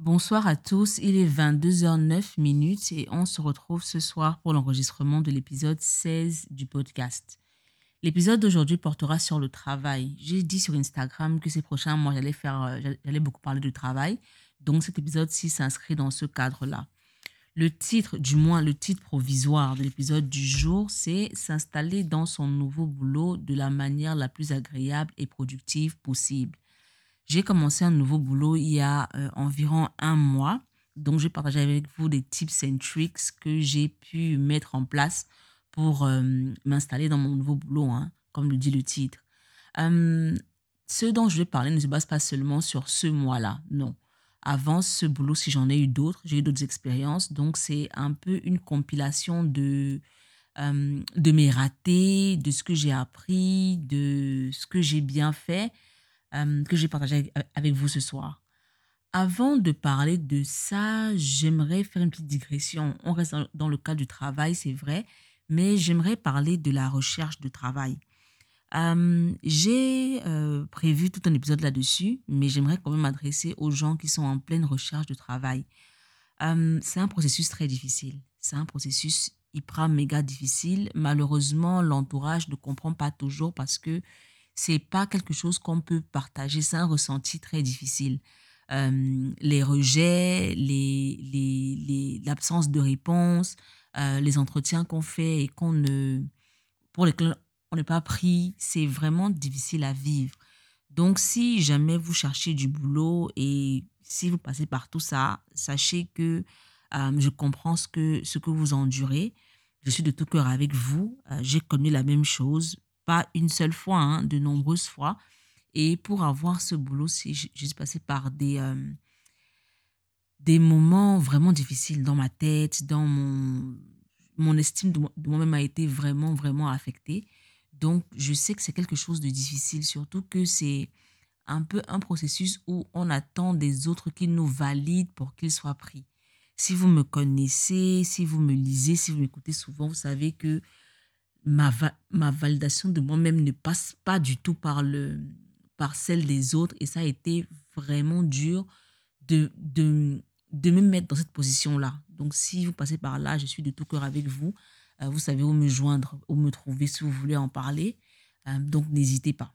Bonsoir à tous, il est 22h09 minutes et on se retrouve ce soir pour l'enregistrement de l'épisode 16 du podcast. L'épisode d'aujourd'hui portera sur le travail. J'ai dit sur Instagram que ces prochains mois, j'allais faire, euh, j'allais beaucoup parler de travail. Donc cet épisode-ci s'inscrit dans ce cadre-là. Le titre, du moins le titre provisoire de l'épisode du jour, c'est S'installer dans son nouveau boulot de la manière la plus agréable et productive possible. J'ai commencé un nouveau boulot il y a euh, environ un mois. Donc, je vais partager avec vous des tips and tricks que j'ai pu mettre en place pour euh, m'installer dans mon nouveau boulot, hein, comme le dit le titre. Ce dont je vais parler ne se base pas seulement sur ce mois-là, non. Avant ce boulot, si j'en ai eu d'autres, j'ai eu d'autres expériences. Donc, c'est un peu une compilation de, de mes ratés, de ce que j'ai appris, de ce que j'ai bien fait euh, que j'ai partagé avec vous ce soir. Avant de parler de ça, j'aimerais faire une petite digression. On reste dans le cas du travail, c'est vrai, mais j'aimerais parler de la recherche de travail. Euh, j'ai euh, prévu tout un épisode là-dessus, mais j'aimerais quand même m'adresser aux gens qui sont en pleine recherche de travail. c'est un processus très difficile. C'est un processus hyper méga difficile. Malheureusement, l'entourage ne comprend pas toujours parce que c'est pas quelque chose qu'on peut partager. C'est un ressenti très difficile. Euh, les rejets, les, l'absence de réponse, euh, les entretiens qu'on fait et qu'on ne, pour lesquels on n'est pas pris, c'est vraiment difficile à vivre. Donc, si jamais vous cherchez du boulot et si vous passez par tout ça, sachez que euh, je comprends ce que, ce que vous endurez. Je suis de tout cœur avec vous. J'ai connu la même chose pas une seule fois, hein, de nombreuses fois. Et pour avoir ce boulot, je suis passée par des, euh, des moments vraiment difficiles dans ma tête, dans mon, mon estime de moi-même a été vraiment, vraiment affectée. Donc, je sais que c'est quelque chose de difficile, surtout que c'est un peu un processus où on attend des autres qui nous valident pour qu'ils soient pris. Si vous me connaissez, si vous me lisez, si vous m'écoutez souvent, vous savez que ma, ma validation de moi-même ne passe pas du tout par, le, par celle des autres. Et ça a été vraiment dur de, de, de me mettre dans cette position-là. Donc, si vous passez par là, je suis de tout cœur avec vous. Euh, vous savez où me joindre, où me trouver si vous voulez en parler. Euh, donc, n'hésitez pas.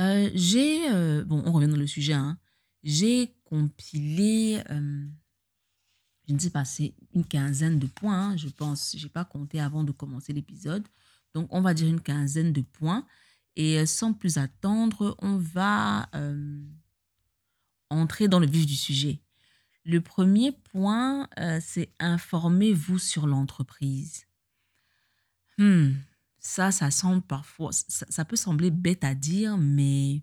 Euh, j'ai, bon, on revient dans le sujet, hein. j'ai compilé je ne sais pas, c'est une quinzaine de points, hein, je pense. Je n'ai pas compté avant de commencer l'épisode. Donc, on va dire une quinzaine de points. Et euh, sans plus attendre, on va euh, entrer dans le vif du sujet. Le premier point, euh, c'est informez-vous sur l'entreprise. Hmm, ça, ça semble parfois, ça peut sembler bête à dire, mais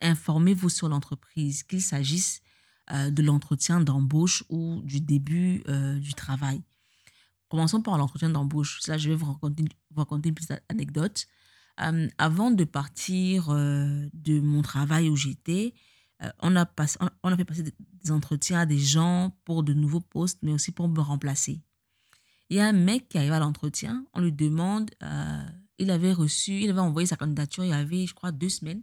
informez-vous sur l'entreprise, qu'il s'agisse euh, de l'entretien d'embauche ou du début euh, du travail. Commençons par l'entretien d'embauche. Là, je vais vous raconter, raconter une petite anecdote. Euh, avant de partir de mon travail où j'étais, on, a on a fait passer des entretiens à des gens pour de nouveaux postes, mais aussi pour me remplacer. Il y a un mec qui arrive à l'entretien, on lui demande, il avait reçu, il avait envoyé sa candidature il y avait, je crois, deux semaines.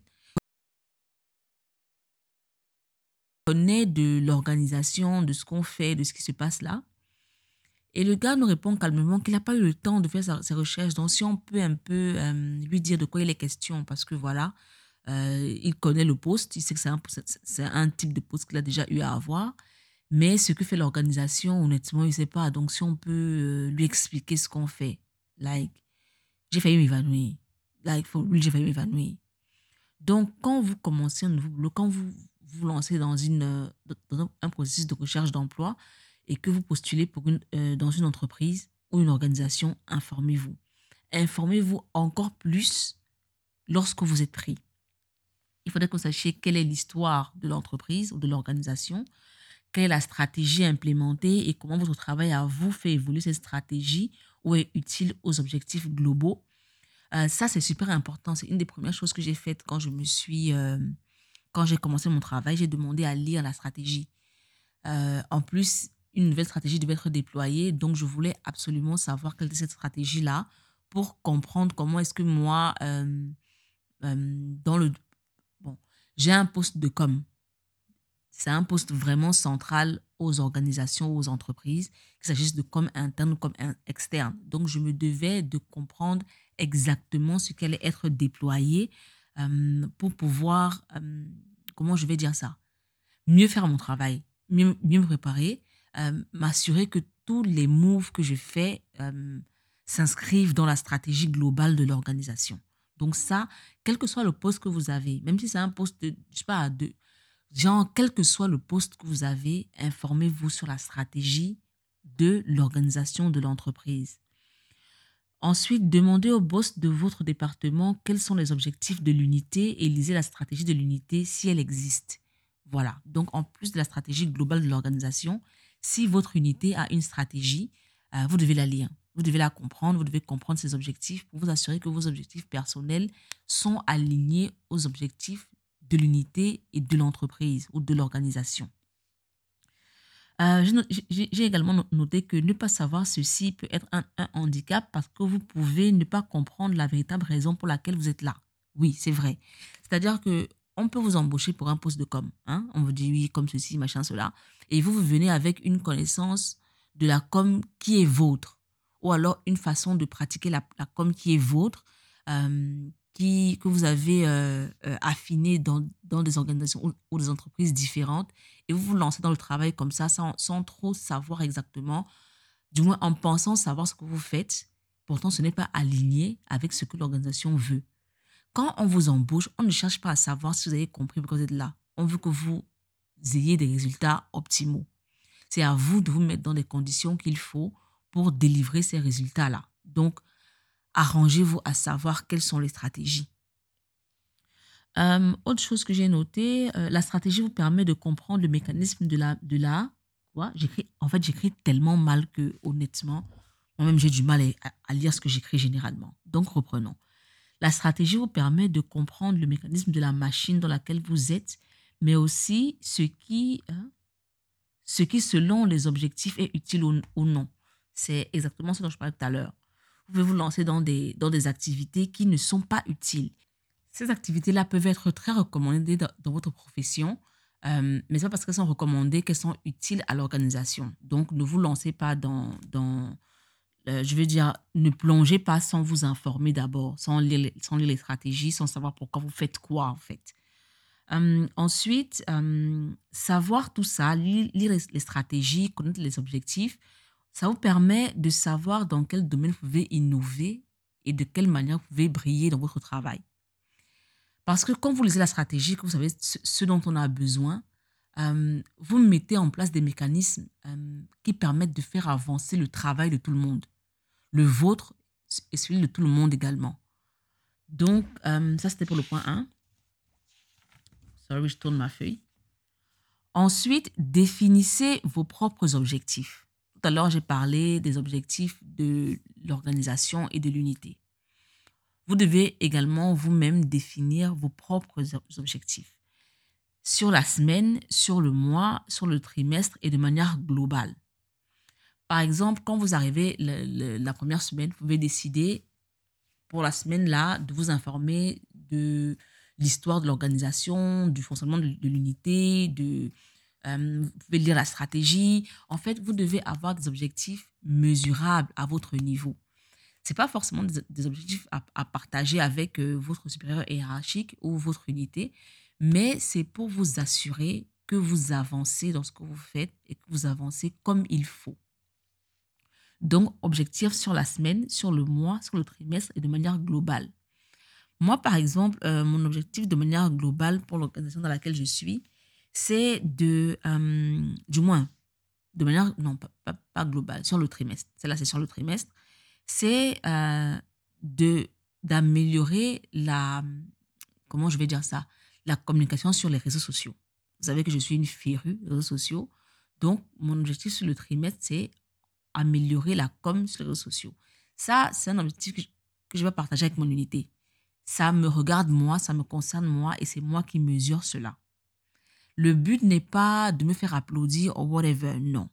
De l'organisation, de ce qu'on fait, de ce qui se passe là. Et le gars nous répond calmement qu'il n'a pas eu le temps de faire ses recherches. Donc, si on peut un peu euh, lui dire de quoi il est question, parce que voilà, euh, il connaît le poste, il sait que c'est un, un type de poste qu'il a déjà eu à avoir. Mais ce que fait l'organisation, honnêtement, il ne sait pas. Donc, si on peut euh, lui expliquer ce qu'on fait, like, j'ai failli m'évanouir. Like, for j'ai failli m'évanouir. Donc, quand vous commencez un nouveau boulot, quand vous vous lancez euh, dans un processus de recherche d'emploi et que vous postulez euh, dans une entreprise ou une organisation, informez-vous. Informez-vous encore plus lorsque vous êtes pris. Il faudrait que vous sachiez quelle est l'histoire de l'entreprise ou de l'organisation, quelle est la stratégie implémentée et comment votre travail à vous fait évoluer cette stratégie ou est utile aux objectifs globaux. Euh, ça, c'est super important. C'est une des premières choses que j'ai faites quand je me suis quand j'ai commencé mon travail, j'ai demandé à lire la stratégie. Euh, en plus, une nouvelle stratégie devait être déployée, donc je voulais absolument savoir quelle était cette stratégie-là pour comprendre comment est-ce que moi, euh, euh, dans le... Bon, j'ai un poste de com. C'est un poste vraiment central aux organisations, aux entreprises, qu'il s'agisse de comme interne ou comme externe. Donc, je me devais de comprendre exactement ce qu'allait être déployé pour pouvoir, comment je vais dire ça, mieux faire mon travail, mieux, mieux me préparer, euh, m'assurer que tous les moves que je fais s'inscrivent dans la stratégie globale de l'organisation. Donc ça, quel que soit le poste que vous avez, même si c'est un poste de, je sais pas, de, genre, quel que soit le poste que vous avez, informez-vous sur la stratégie de l'organisation de l'entreprise. Ensuite, demandez au boss de votre département quels sont les objectifs de l'unité et lisez la stratégie de l'unité si elle existe. Voilà. Donc, en plus de la stratégie globale de l'organisation, si votre unité a une stratégie, euh, vous devez la lire. Vous devez la comprendre, vous devez comprendre ses objectifs pour vous assurer que vos objectifs personnels sont alignés aux objectifs de l'unité et de l'entreprise ou de l'organisation. Euh, j'ai également noté que ne pas savoir ceci peut être un, handicap parce que vous pouvez ne pas comprendre la véritable raison pour laquelle vous êtes là. Oui, c'est vrai. C'est-à-dire que on peut vous embaucher pour un poste de com. Hein? On vous dit oui, comme ceci, machin, cela. Et vous, vous venez avec une connaissance de la com qui est vôtre. Ou alors une façon de pratiquer la, com qui est vôtre, euh, que vous avez euh, euh, affiné dans, dans, des organisations ou, des entreprises différentes et vous vous lancez dans le travail comme ça sans, sans trop savoir exactement, du moins en pensant savoir ce que vous faites. Pourtant, ce n'est pas aligné avec ce que l'organisation veut. Quand on vous embauche, on ne cherche pas à savoir si vous avez compris pourquoi vous êtes là. On veut que vous ayez des résultats optimaux. C'est à vous de vous mettre dans les conditions qu'il faut pour délivrer ces résultats-là. Donc, arrangez-vous à savoir quelles sont les stratégies. Euh, autre chose que j'ai noté, euh, la stratégie vous permet de comprendre le mécanisme de la... De la quoi? J'écris, en fait, j'écris tellement mal que, honnêtement, moi-même, j'ai du mal à, lire ce que j'écris généralement. Donc, reprenons. La stratégie vous permet de comprendre le mécanisme de la machine dans laquelle vous êtes, mais aussi ce qui, hein, ce qui selon les objectifs, est utile ou, ou non. C'est exactement ce dont je parlais tout à l'heure pouvez vous lancer dans des, dans des activités qui ne sont pas utiles? Ces activités-là peuvent être très recommandées dans, votre profession, euh, mais c'est parce qu'elles sont recommandées qu'elles sont utiles à l'organisation. Donc, ne vous lancez pas dans, dans euh, je veux dire, ne plongez pas sans vous informer d'abord, sans lire, sans lire les stratégies, sans savoir pourquoi vous faites quoi en fait. Euh, ensuite, savoir tout ça, lire les stratégies, connaître les objectifs, ça vous permet de savoir dans quel domaine vous pouvez innover et de quelle manière vous pouvez briller dans votre travail. Parce que quand vous lisez la stratégie, que vous savez ce dont on a besoin, euh, vous mettez en place des mécanismes euh, qui permettent de faire avancer le travail de tout le monde. Le vôtre et celui de tout le monde également. Donc, euh, ça c'était pour le point 1. Sorry, je tourne ma feuille. Ensuite, définissez vos propres objectifs. Tout à l'heure, j'ai parlé des objectifs de l'organisation et de l'unité. Vous devez également vous-même définir vos propres objectifs sur la semaine, sur le mois, sur le trimestre et de manière globale. Par exemple, quand vous arrivez la première semaine, vous pouvez décider pour la semaine là de vous informer de l'histoire de l'organisation, du fonctionnement de l'unité, de euh, vous pouvez lire la stratégie. En fait, vous devez avoir des objectifs mesurables à votre niveau. Ce n'est pas forcément des, objectifs à, partager avec euh, votre supérieur hiérarchique ou votre unité, mais c'est pour vous assurer que vous avancez dans ce que vous faites et que vous avancez comme il faut. Donc, objectif sur la semaine, sur le mois, sur le trimestre et de manière globale. Moi, par exemple, euh, mon objectif de manière globale pour l'organisation dans laquelle je suis, c'est de, euh, du moins, de manière, non, pas, pas, globale, sur le trimestre, celle-là c'est sur le trimestre, c'est euh, d'améliorer la, comment je vais dire ça, la communication sur les réseaux sociaux. Vous savez que je suis une férue réseaux sociaux, donc mon objectif sur le trimestre, c'est améliorer la com sur les réseaux sociaux. Ça, c'est un objectif que je, que je vais partager avec mon unité. Ça me regarde moi, ça me concerne moi et c'est moi qui mesure cela. Le but n'est pas de me faire applaudir ou whatever, non.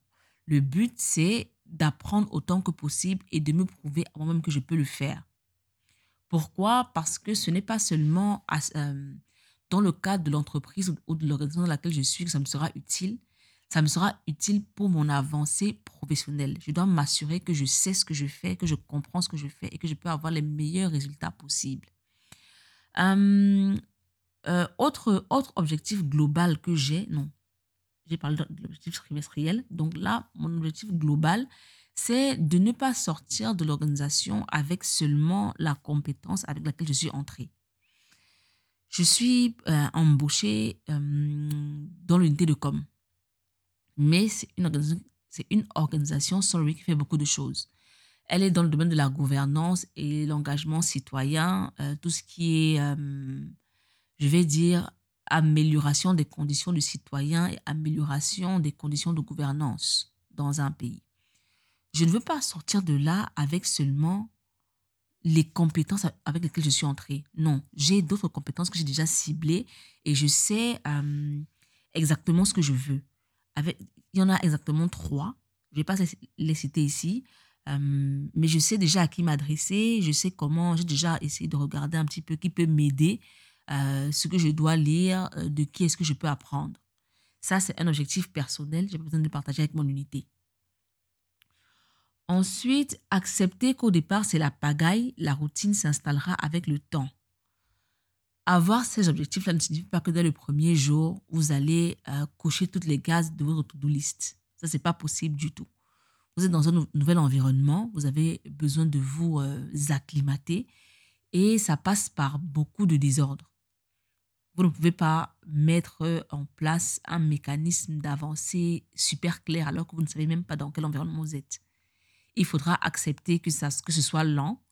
Le but, c'est d'apprendre autant que possible et de me prouver à moi-même que je peux le faire. Pourquoi? Parce que ce n'est pas seulement euh, dans le cadre de l'entreprise ou de l'organisation dans laquelle je suis que ça me sera utile. Ça me sera utile pour mon avancée professionnelle. Je dois m'assurer que je sais ce que je fais, que je comprends ce que je fais et que je peux avoir les meilleurs résultats possibles. Euh, euh, autre, autre objectif global que j'ai, non, j'ai parlé de l'objectif trimestriel. Donc là, mon objectif global, c'est de ne pas sortir de l'organisation avec seulement la compétence avec laquelle je suis entrée. Je suis euh, embauchée euh, dans l'unité de com, mais c'est une organisation, c'est une organisation sorry, qui fait beaucoup de choses. Elle est dans le domaine de la gouvernance et l'engagement citoyen, tout ce qui est, je vais dire, amélioration des conditions du citoyen et amélioration des conditions de gouvernance dans un pays. Je ne veux pas sortir de là avec seulement les compétences avec lesquelles je suis entrée. Non, j'ai d'autres compétences que j'ai déjà ciblées et je sais euh, exactement ce que je veux. Il y en a exactement trois. Je ne vais pas les citer ici, euh, mais je sais déjà à qui m'adresser. Je sais comment, j'ai déjà essayé de regarder un petit peu qui peut m'aider euh, ce que je dois lire, euh, de qui est-ce que je peux apprendre. Ça, c'est un objectif personnel. J'ai besoin de le partager avec mon unité. Ensuite, accepter qu'au départ, c'est la pagaille, la routine s'installera avec le temps. Avoir ces objectifs-là ne signifie pas que dès le premier jour, vous allez euh, cocher toutes les gaz de votre to-do list. Ça, c'est pas possible du tout. Vous êtes dans un nouvel environnement, vous avez besoin de vous acclimater et ça passe par beaucoup de désordre. Vous ne pouvez pas mettre en place un mécanisme d'avancée super clair alors que vous ne savez même pas dans quel environnement vous êtes. Il faudra accepter que, ça, que ce soit lent.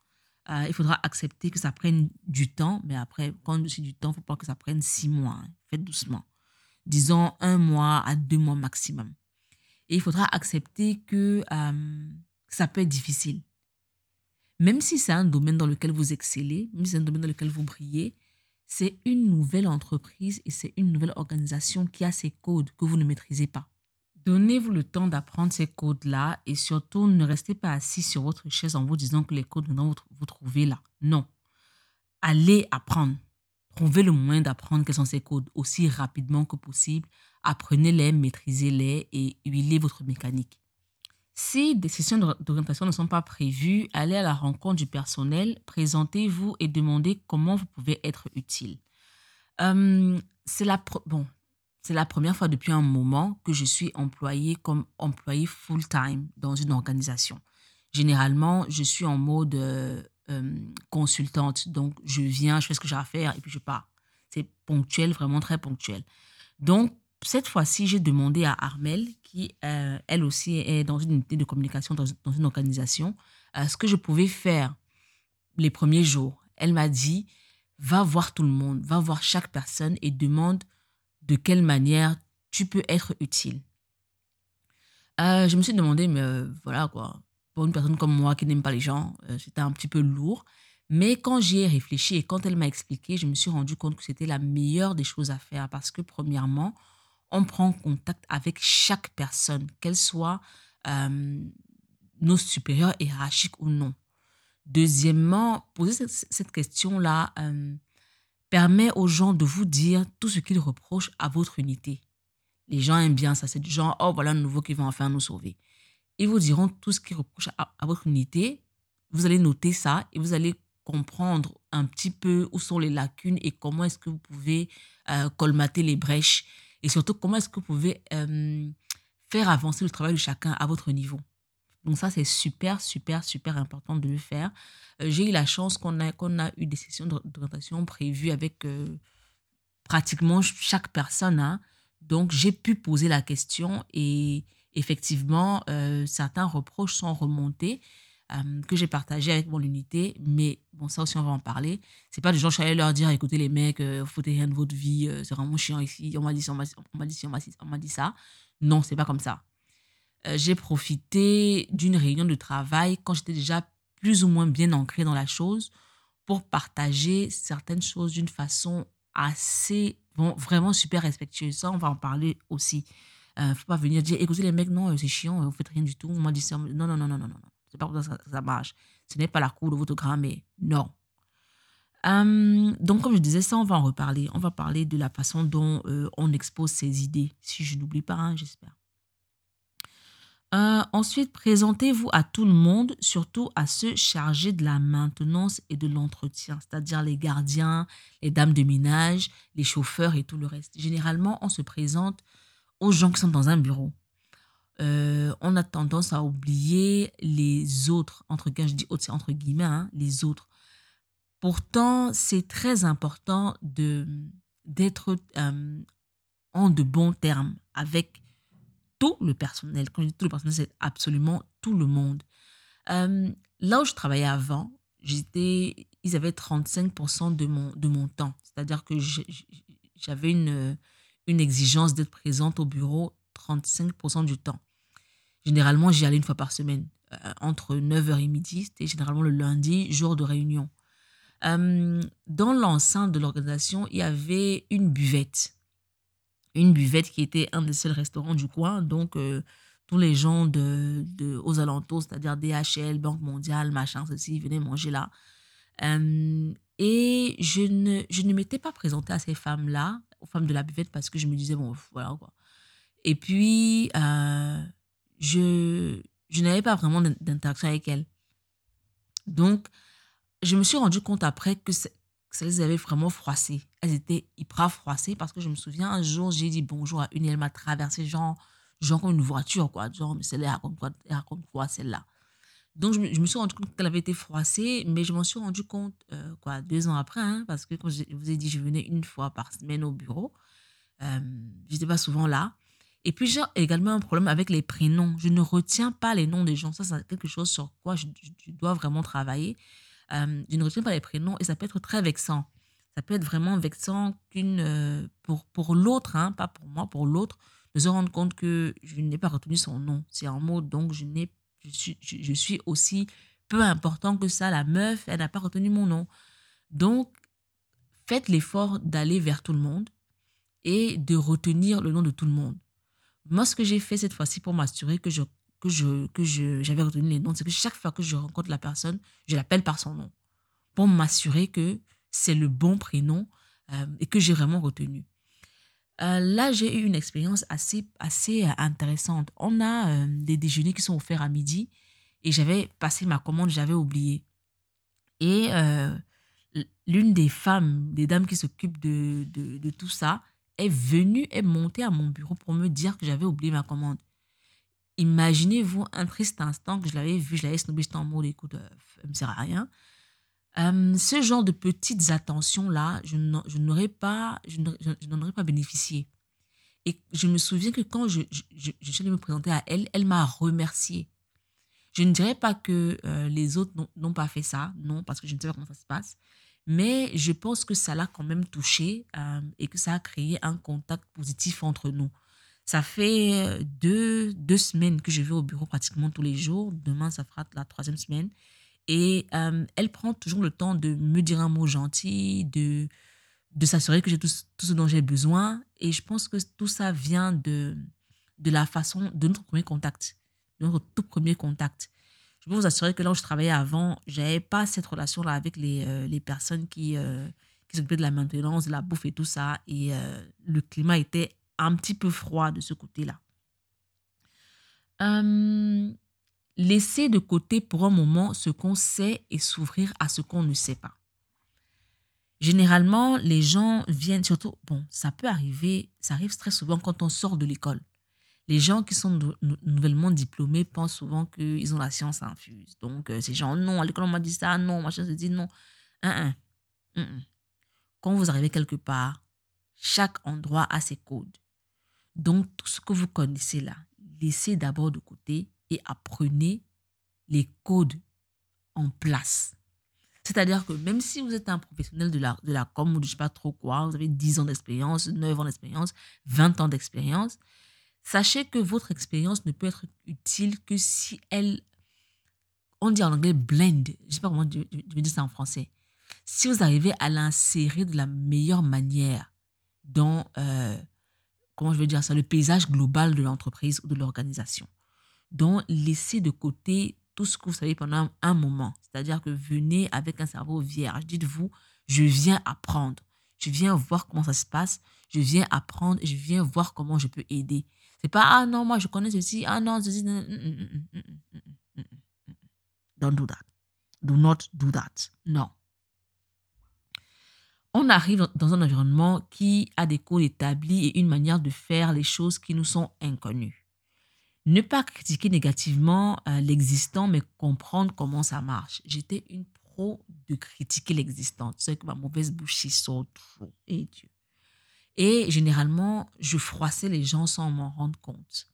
Euh, il faudra accepter que ça prenne du temps. Mais après, quand je dis du temps, il ne faut pas que ça prenne six mois. Hein. Faites doucement. Disons un mois à deux mois maximum. Et il faudra accepter que euh, ça peut être difficile. Même si c'est un domaine dans lequel vous excellez, même si c'est un domaine dans lequel vous brillez, c'est une nouvelle entreprise et c'est une nouvelle organisation qui a ces codes que vous ne maîtrisez pas. Donnez-vous le temps d'apprendre ces codes-là et surtout ne restez pas assis sur votre chaise en vous disant que les codes, vous, vous trouvez là. Non. Allez apprendre. Trouvez le moyen d'apprendre quels sont ces codes aussi rapidement que possible. Apprenez-les, maîtrisez-les et huilez votre mécanique. Si des sessions d'orientation ne sont pas prévues, allez à la rencontre du personnel, présentez-vous et demandez comment vous pouvez être utile. Euh, c'est la, première fois depuis un moment que je suis employée comme employée full-time dans une organisation. Généralement, je suis en mode euh, euh, consultante, donc je viens, je fais ce que j'ai à faire et puis je pars. C'est ponctuel, vraiment très ponctuel. Donc, cette fois-ci, j'ai demandé à Armel, qui euh, elle aussi est dans une unité de communication, dans, une organisation, euh, ce que je pouvais faire les premiers jours. Elle m'a dit, va voir tout le monde, va voir chaque personne et demande de quelle manière tu peux être utile. Euh, je me suis demandé, mais voilà quoi, pour une personne comme moi qui n'aime pas les gens, c'était un petit peu lourd. Mais quand j'y ai réfléchi et quand elle m'a expliqué, je me suis rendu compte que c'était la meilleure des choses à faire parce que premièrement, on prend contact avec chaque personne, qu'elle soit euh, nos supérieurs hiérarchiques ou non. Deuxièmement, poser cette, question-là euh, permet aux gens de vous dire tout ce qu'ils reprochent à votre unité. Les gens aiment bien ça, c'est du genre, oh voilà un nouveau qui va enfin nous sauver. Ils vous diront tout ce qu'ils reprochent à, votre unité. Vous allez noter ça et vous allez comprendre un petit peu où sont les lacunes et comment est-ce que vous pouvez euh, colmater les brèches et surtout, comment est-ce que vous pouvez euh, faire avancer le travail de chacun à votre niveau? Donc ça, c'est super, super, super important de le faire. Euh, j'ai eu la chance qu'on a, qu'on a eu des sessions d'orientation prévues avec euh, pratiquement chaque personne. Hein. Donc, j'ai pu poser la question et effectivement, certains reproches sont remontés. Euh, que j'ai partagé avec mon unité. Mais bon, ça aussi, on va en parler. C'est pas du genre, je suis allée leur dire, écoutez les mecs, euh, foutez rien de votre vie, euh, c'est vraiment chiant ici, on m'a dit ça, on m'a dit, dit, on dit ça. Non, c'est pas comme ça. j'ai profité d'une réunion de travail quand j'étais déjà plus ou moins bien ancrée dans la chose pour partager certaines choses d'une façon assez, bon, vraiment super respectueuse. Ça, on va en parler aussi. ne faut pas venir dire, écoutez les mecs, non, c'est chiant, vous faites rien du tout. On m'a dit ça. Non, non, non, non, non. Pas. Ce n'est pas la cour de votre grand-mère. Non. Hum, donc, comme je disais, ça, on va en reparler. On va parler de la façon dont euh, on expose ses idées, si je n'oublie pas, hein, j'espère. Euh, ensuite, présentez-vous à tout le monde, surtout à ceux chargés de la maintenance et de l'entretien, c'est-à-dire les gardiens, les dames de ménage, les chauffeurs et tout le reste. Généralement, on se présente aux gens qui sont dans un bureau. Euh, on a tendance à oublier les autres, entre, guillemets, hein, les autres. Pourtant, c'est très important de d'être euh, en de bons termes avec tout le personnel. Quand je dis tout le personnel, c'est absolument tout le monde. Euh, là où je travaillais avant, j'étais, ils avaient 35% de mon, de mon temps. C'est-à-dire que j'avais une, une exigence d'être présente au bureau 35% du temps. Généralement, j'y allais une fois par semaine, euh, entre 9h et midi. C'était généralement le lundi, jour de réunion. Euh, dans l'enceinte de l'organisation, il y avait une buvette une buvette qui était un des seuls restaurants du coin. Donc, euh, tous les gens de, de aux alentours, c'est-à-dire DHL, Banque mondiale, machin, ceci, venaient manger là. Et je ne, je ne m'étais pas présentée à ces femmes-là, aux femmes de la buvette, parce que je me disais, bon, voilà quoi. Et puis, euh, je, je n'avais pas vraiment d'interaction avec elles. Donc, je me suis rendu compte après que ça les avait vraiment froissées. Elles étaient hyper froissées parce que je me souviens, un jour, j'ai dit bonjour à une et elle m'a traversé, genre, genre comme une voiture, quoi. Genre, mais celle-là, raconte quoi, raconte quoi celle-là? Donc, je me, suis rendu compte qu'elle avait été froissée, mais je m'en suis rendu compte, euh, quoi, deux ans après, hein, parce que, comme je vous ai dit, je venais une fois par semaine au bureau. Euh, je n'étais pas souvent là. Et puis, j'ai également un problème avec les prénoms. Je ne retiens pas les noms des gens. Ça, c'est quelque chose sur quoi je dois vraiment travailler euh, je ne retiens pas les prénoms et ça peut être très vexant. Ça peut être vraiment vexant qu'une, euh, pour, pour l'autre, hein, pas pour moi, pour l'autre, de se rendre compte que je n'ai pas retenu son nom. C'est un mot, donc je, n'ai, je, suis, je, suis aussi peu important que ça. La meuf, elle n'a pas retenu mon nom. Donc, faites l'effort d'aller vers tout le monde et de retenir le nom de tout le monde. Moi, ce que j'ai fait cette fois-ci pour m'assurer que je que je que je j'avais retenu les noms, c'est que chaque fois que je rencontre la personne, je l'appelle par son nom pour m'assurer que c'est le bon prénom euh, et que j'ai vraiment retenu. Euh, là, j'ai eu une expérience assez, assez euh, intéressante. On a des déjeuners qui sont offerts à midi et j'avais passé ma commande, j'avais oublié. Et l'une des femmes, des dames qui s'occupent de, de, de, tout ça, est venue, est montée à mon bureau pour me dire que j'avais oublié ma commande. Imaginez-vous un triste instant que je l'avais vu, je l'avais snobé, j'étais en mode écoute, euh, ça me sert à rien. Euh, ce genre de petites attentions-là, je n'aurais pas, je n'en aurais pas bénéficié. Et je me souviens que quand je, je, suis allée me présenter à elle, elle m'a remercié. Je ne dirais pas que euh, les autres n'ont pas fait ça, non, parce que je ne sais pas comment ça se passe. Mais je pense que ça l'a quand même touché et que ça a créé un contact positif entre nous. Ça fait euh, deux, deux semaines que je vais au bureau pratiquement tous les jours. Demain, ça fera la troisième semaine. Et euh, elle prend toujours le temps de me dire un mot gentil, de, de s'assurer que j'ai tout, tout, ce dont j'ai besoin. Et je pense que tout ça vient de, de la façon, de notre premier contact, de notre tout premier contact. Je peux vous assurer que là où je travaillais avant, je n'avais pas cette relation-là avec les, euh, les personnes qui, qui s'occupaient de la maintenance, de la bouffe et tout ça. Et le climat était un petit peu froid de ce côté-là. Euh, laisser de côté pour un moment ce qu'on sait et s'ouvrir à ce qu'on ne sait pas. Généralement, les gens viennent, surtout, bon, ça peut arriver, ça arrive très souvent quand on sort de l'école. Les gens qui sont nouvellement diplômés pensent souvent qu'ils ont la science infuse. Donc, euh, ces gens, non, à l'école, on m'a dit ça, non, machin se dit non. Quand vous arrivez quelque part, chaque endroit a ses codes. Donc, tout ce que vous connaissez là, laissez d'abord de côté et apprenez les codes en place. C'est-à-dire que même si vous êtes un professionnel de la, de la com ou de je sais pas trop quoi, vous avez 10 ans d'expérience, 9 ans d'expérience, 20 ans d'expérience, sachez que votre expérience ne peut être utile que si elle, on dit en anglais blend, je ne sais pas comment je vais dire ça en français, si vous arrivez à l'insérer de la meilleure manière dans, euh, comment je veux dire ça, le paysage global de l'entreprise ou de l'organisation. Donc, laissez de côté tout ce que vous savez pendant un moment. C'est-à-dire que venez avec un cerveau vierge. Dites-vous, Je viens apprendre. Je viens voir comment ça se passe. Je viens apprendre. Je viens voir comment je peux aider. C'est pas, ah non, moi je connais ceci. Ah non, ceci. Don't do that. Do not do that. Non. On arrive dans un environnement qui a des codes établis et une manière de faire les choses qui nous sont inconnues. Ne pas critiquer négativement euh, l'existant, mais comprendre comment ça marche. J'étais une pro de critiquer l'existant. Tu sais que ma mauvaise bouche sort trop. Et Dieu. Et généralement, je froissais les gens sans m'en rendre compte.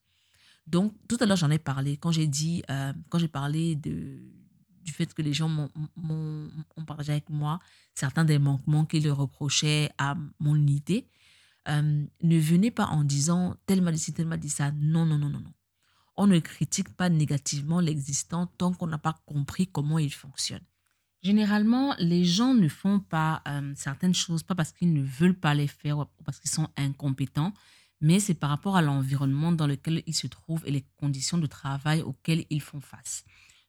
Donc, tout à l'heure, j'en ai parlé. Quand j'ai dit, euh, quand j'ai parlé du fait que les gens m'ont partagé avec moi certains des manquements qu'ils reprochaient à mon idée, euh, ne venez pas en disant tel m'a dit ci, tel m'a dit ça. Non, non, non, non, non. On ne critique pas négativement l'existant tant qu'on n'a pas compris comment il fonctionne. Généralement, les gens ne font pas euh, certaines choses, pas parce qu'ils ne veulent pas les faire ou parce qu'ils sont incompétents, mais c'est par rapport à l'environnement dans lequel ils se trouvent et les conditions de travail auxquelles ils font face.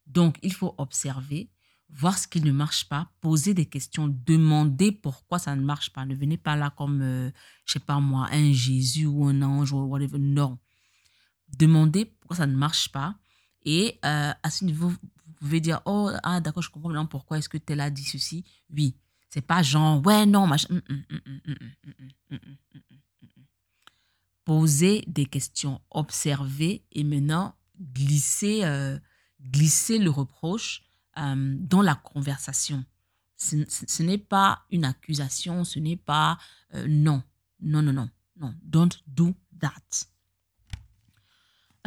Donc, il faut observer, voir ce qui ne marche pas, poser des questions, demander pourquoi ça ne marche pas. Ne venez pas là comme, euh, je sais pas moi, un Jésus ou un ange ou whatever. Non. Demandez pourquoi ça ne marche pas. Et euh, à ce niveau, pouvez dire, oh, ah, d'accord, je comprends maintenant pourquoi est-ce que tel a dit ceci. Oui, c'est pas genre, ouais, non, machin. Des questions, observez et maintenant glissez, euh, le reproche euh, dans la conversation. Ce, n'est pas une accusation, ce n'est pas euh, non, non, non, non, non. Don't do that.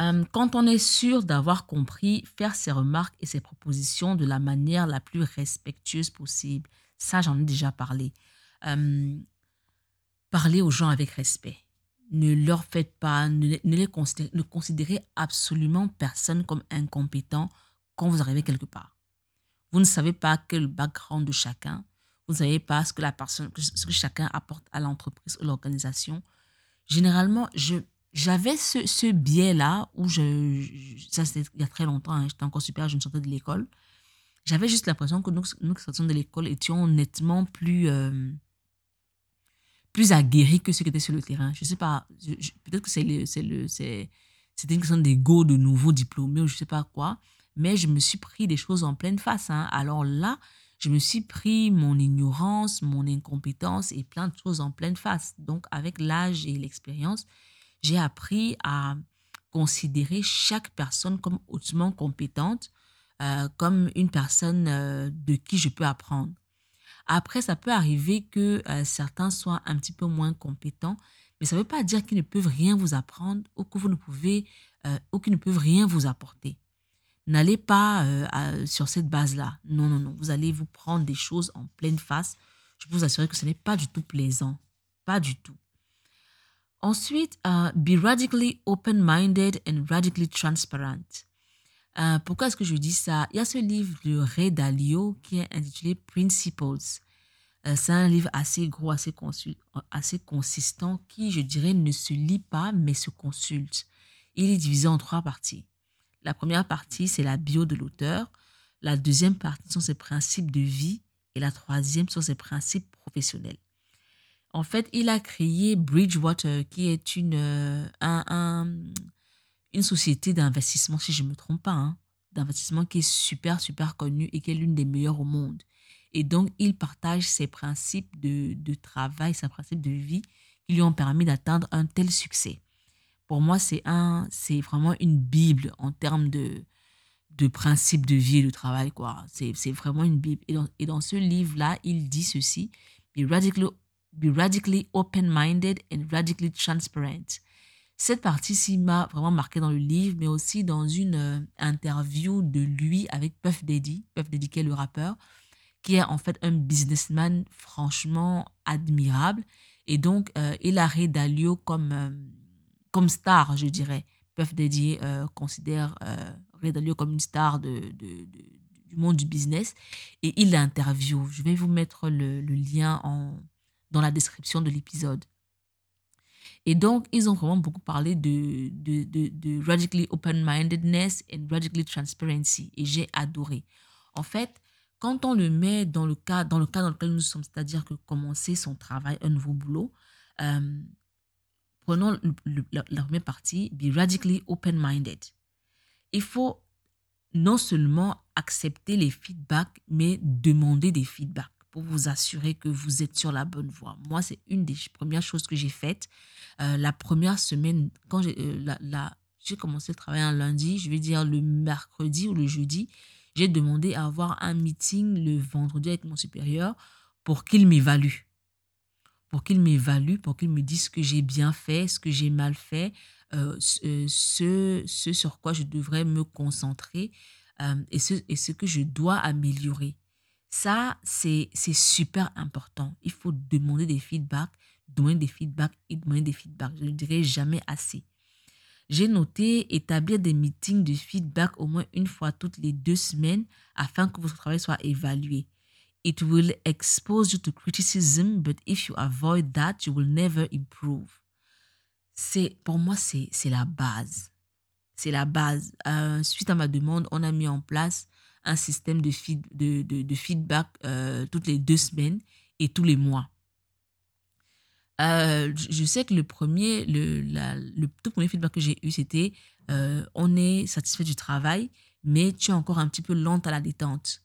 Euh, quand on est sûr d'avoir compris, faire ses remarques et ses propositions de la manière la plus respectueuse possible. Ça, j'en ai déjà parlé. Euh, parlez aux gens avec respect. Ne leur faites pas, ne, les considérez, absolument personne comme incompétent quand vous arrivez quelque part. Vous ne savez pas quel background de chacun. Vous ne savez pas ce que la personne, ce que chacun apporte à l'entreprise ou l'organisation. Généralement, je, j'avais ce, ce biais-là où je, ça c'était il y a très longtemps, hein, j'étais encore super, je me sortais de l'école. J'avais juste l'impression que nous, nous qui sortions de l'école étions nettement plus, euh, plus aguerris que ceux qui étaient sur le terrain. Je sais pas, peut-être que c'était une question d'ego de nouveaux diplômés ou je sais pas quoi, mais je me suis pris des choses en pleine face. Hein. Alors là, je me suis pris mon ignorance, mon incompétence et plein de choses en pleine face. Donc avec l'âge et l'expérience, j'ai appris à considérer chaque personne comme hautement compétente, euh, comme une personne euh, de qui je peux apprendre. Après, ça peut arriver que euh, certains soient un petit peu moins compétents, mais ça ne veut pas dire qu'ils ne peuvent rien vous apprendre ou que vous ne pouvez, ou qu'ils ne peuvent rien vous apporter. N'allez pas sur cette base-là. Non, non, non. Vous allez vous prendre des choses en pleine face. Je peux vous assurer que ce n'est pas du tout plaisant. Pas du tout. Ensuite, uh, be radically open-minded and radically transparent. Uh, pourquoi est-ce que je dis ça? Il y a ce livre de Ray Dalio qui est intitulé Principles. Uh, c'est un livre assez gros, assez, assez consistant qui, je dirais, ne se lit pas mais se consulte. Il est divisé en trois parties. La première partie, c'est la bio de l'auteur. La deuxième partie sont ses principes de vie. Et la troisième sont ses principes professionnels. En fait, il a créé Bridgewater, qui est une, euh, un, une société d'investissement, si je ne me trompe pas, hein, d'investissement qui est super, super connue et qui est l'une des meilleures au monde. Et donc, il partage ses principes de, de travail, ses principes de vie qui lui ont permis d'atteindre un tel succès. Pour moi, c'est un, c'est vraiment une bible en termes de, de principes de vie et de travail. quoi. C'est, c'est vraiment une bible. Et dans, et dans ce livre-là, il dit ceci, Be radically be radically open-minded and radically transparent. Cette partie-ci m'a vraiment marqué dans le livre, mais aussi dans une euh, interview de lui avec Puff Daddy, Puff Daddy qui est le rappeur, qui est en fait un businessman franchement admirable. Et donc, euh, il a Ray Dalio comme, euh, comme star, je dirais. Puff Daddy considère Ray Dalio comme une star de, du monde du business. Et il l'interview. Je vais vous mettre le lien en, dans la description de l'épisode. Et donc, ils ont vraiment beaucoup parlé de, de, de, radically open-mindedness and radically transparency. Et j'ai adoré. En fait, quand on le met dans le cas dans le cas dans lequel nous sommes, c'est-à-dire que commencer son travail, un nouveau boulot, euh, prenons la, première partie, be radically open-minded. Il faut non seulement accepter les feedbacks, mais demander des feedbacks pour vous assurer que vous êtes sur la bonne voie. Moi, c'est une des premières choses que j'ai faites. Euh, la première semaine, quand j'ai euh, j'ai commencé le travail un lundi, je vais dire le mercredi ou le jeudi, j'ai demandé à avoir un meeting le vendredi avec mon supérieur pour qu'il m'évalue. Pour qu'il m'évalue, pour qu'il me dise ce que j'ai bien fait, ce que j'ai mal fait, euh, ce, ce sur quoi je devrais me concentrer et, ce, et ce que je dois améliorer. Ça, c'est super important. Il faut demander des feedbacks, demander des feedbacks et demander des feedbacks. Je ne dirai jamais assez. J'ai noté établir des meetings de feedback au moins une fois toutes les deux semaines afin que votre travail soit évalué. It will expose you to criticism, but if you avoid that, you will never improve. C'est, pour moi, c'est la base. C'est la base. Euh, suite à ma demande, on a mis en place un système de, feed, de, de, feedback euh, toutes les deux semaines et tous les mois. Euh, je sais que le premier, le, le tout premier feedback que j'ai eu, c'était euh, on est satisfait du travail, mais tu es encore un petit peu lente à la détente.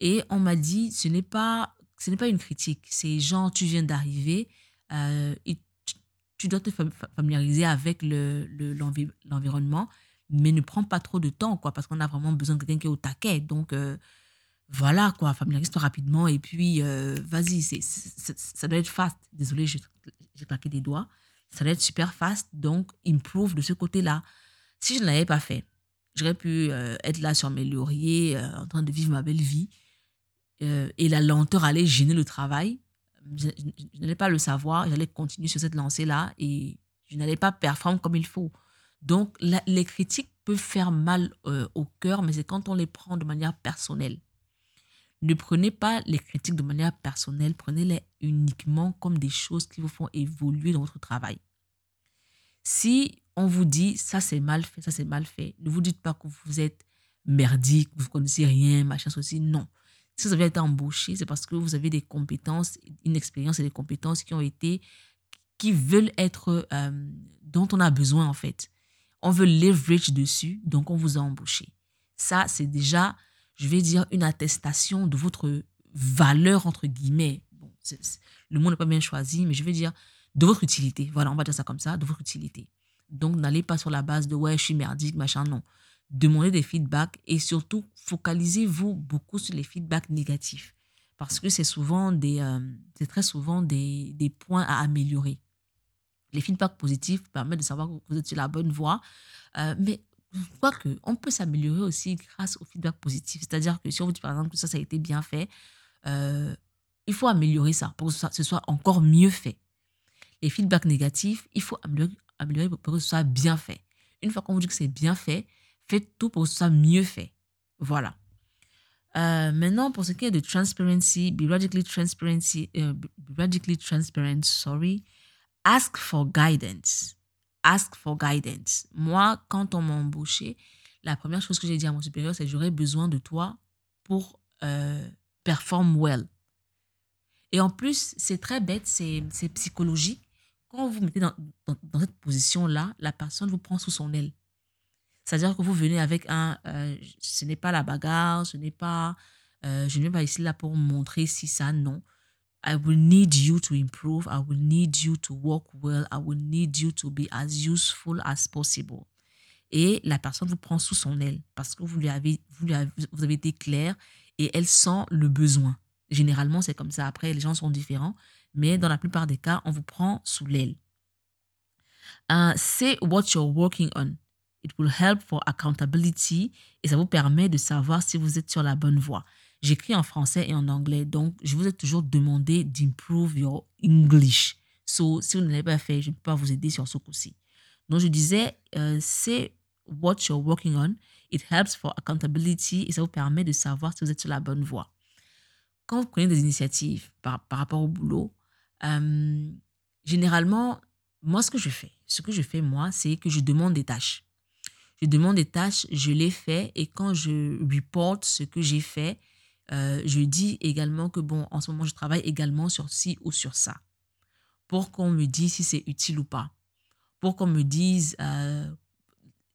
Et on m'a dit ce n'est pas ce n'est pas une critique, c'est genre tu viens d'arriver, tu, dois te familiariser avec le, l'environnement mais ne prends pas trop de temps, quoi, parce qu'on a vraiment besoin de quelqu'un qui est au taquet. Donc, euh, voilà, quoi, familiarise-toi rapidement et puis, euh, vas-y, ça doit être fast. Désolé, j'ai claqué des doigts. Ça doit être super fast, donc improve de ce côté-là. Si je ne l'avais pas fait, j'aurais pu euh, être là sur mes lauriers, en train de vivre ma belle vie, et la lenteur allait gêner le travail. Je n'allais pas le savoir, j'allais continuer sur cette lancée-là et je n'allais pas performer comme il faut. Donc, les critiques peuvent faire mal euh, au cœur, mais c'est quand on les prend de manière personnelle. Ne prenez pas les critiques de manière personnelle, prenez-les uniquement comme des choses qui vous font évoluer dans votre travail. Si on vous dit ça c'est mal fait, ça c'est mal fait, ne vous dites pas que vous êtes merdique, vous ne connaissez rien, machin, ceci. Non. Si vous avez été embauché, c'est parce que vous avez des compétences, une expérience et des compétences qui ont été, qui veulent être, euh, dont on a besoin en fait on veut leverage dessus, donc on vous a embauché. Ça, c'est déjà, je vais dire, une attestation de votre valeur, entre guillemets. Bon, le mot n'est pas bien choisi, mais je vais dire de votre utilité. Voilà, on va dire ça comme ça, de votre utilité. Donc, n'allez pas sur la base de ouais, je suis merdique, machin, non. Demandez des feedbacks et surtout, focalisez-vous beaucoup sur les feedbacks négatifs. Parce que c'est souvent des, euh, c'est très souvent des, des points à améliorer. Les feedbacks positifs permettent de savoir que vous êtes sur la bonne voie. Euh, mais quoique, on peut s'améliorer aussi grâce aux feedbacks positifs. C'est-à-dire que si on vous dit par exemple que ça, a été bien fait, euh, il faut améliorer ça pour que ce soit encore mieux fait. Les feedbacks négatifs, il faut améliorer, pour que ce soit bien fait. Une fois qu'on vous dit que c'est bien fait, faites tout pour que ce soit mieux fait. Voilà. Euh, maintenant, pour ce qui est de transparency, be radically transparency, be radically transparent, sorry, ask for guidance. Ask for guidance. Moi, quand on m'a embauché, la première chose que j'ai dit à mon supérieur, c'est j'aurais besoin de toi pour euh, perform well. Et en plus, c'est très bête, c'est psychologique. Quand vous mettez dans, dans, cette position-là, la personne vous prend sous son aile. C'est-à-dire que vous venez avec un, euh, ce n'est pas la bagarre, ce n'est pas, euh, je ne viens pas ici là pour montrer si ça, non. I will need you to improve. I will need you to work well. I will need you to be as useful as possible. Et la personne vous prend sous son aile parce que vous lui avez, vous, lui avez, vous avez été clair et elle sent le besoin. Généralement, c'est comme ça. Après, les gens sont différents, mais dans la plupart des cas, on vous prend sous l'aile. Uh, say what you're working on. It will help for accountability et ça vous permet de savoir si vous êtes sur la bonne voie. J'écris en français et en anglais, donc je vous ai toujours demandé d'improve your English. So, si vous ne l'avez pas fait, je ne peux pas vous aider sur ce coup-ci. Donc, je disais, euh, c'est what you're working on. It helps for accountability et ça vous permet de savoir si vous êtes sur la bonne voie. Quand vous prenez des initiatives par, par rapport au boulot, euh, généralement, moi, ce que je fais, ce que je fais, moi, c'est que je demande des tâches. Je demande des tâches, je les fais et quand je reporte ce que j'ai fait, euh, je dis également que, bon, en ce moment, je travaille également sur ci ou sur ça. Pour qu'on me dise si c'est utile ou pas. Pour qu'on me dise, euh,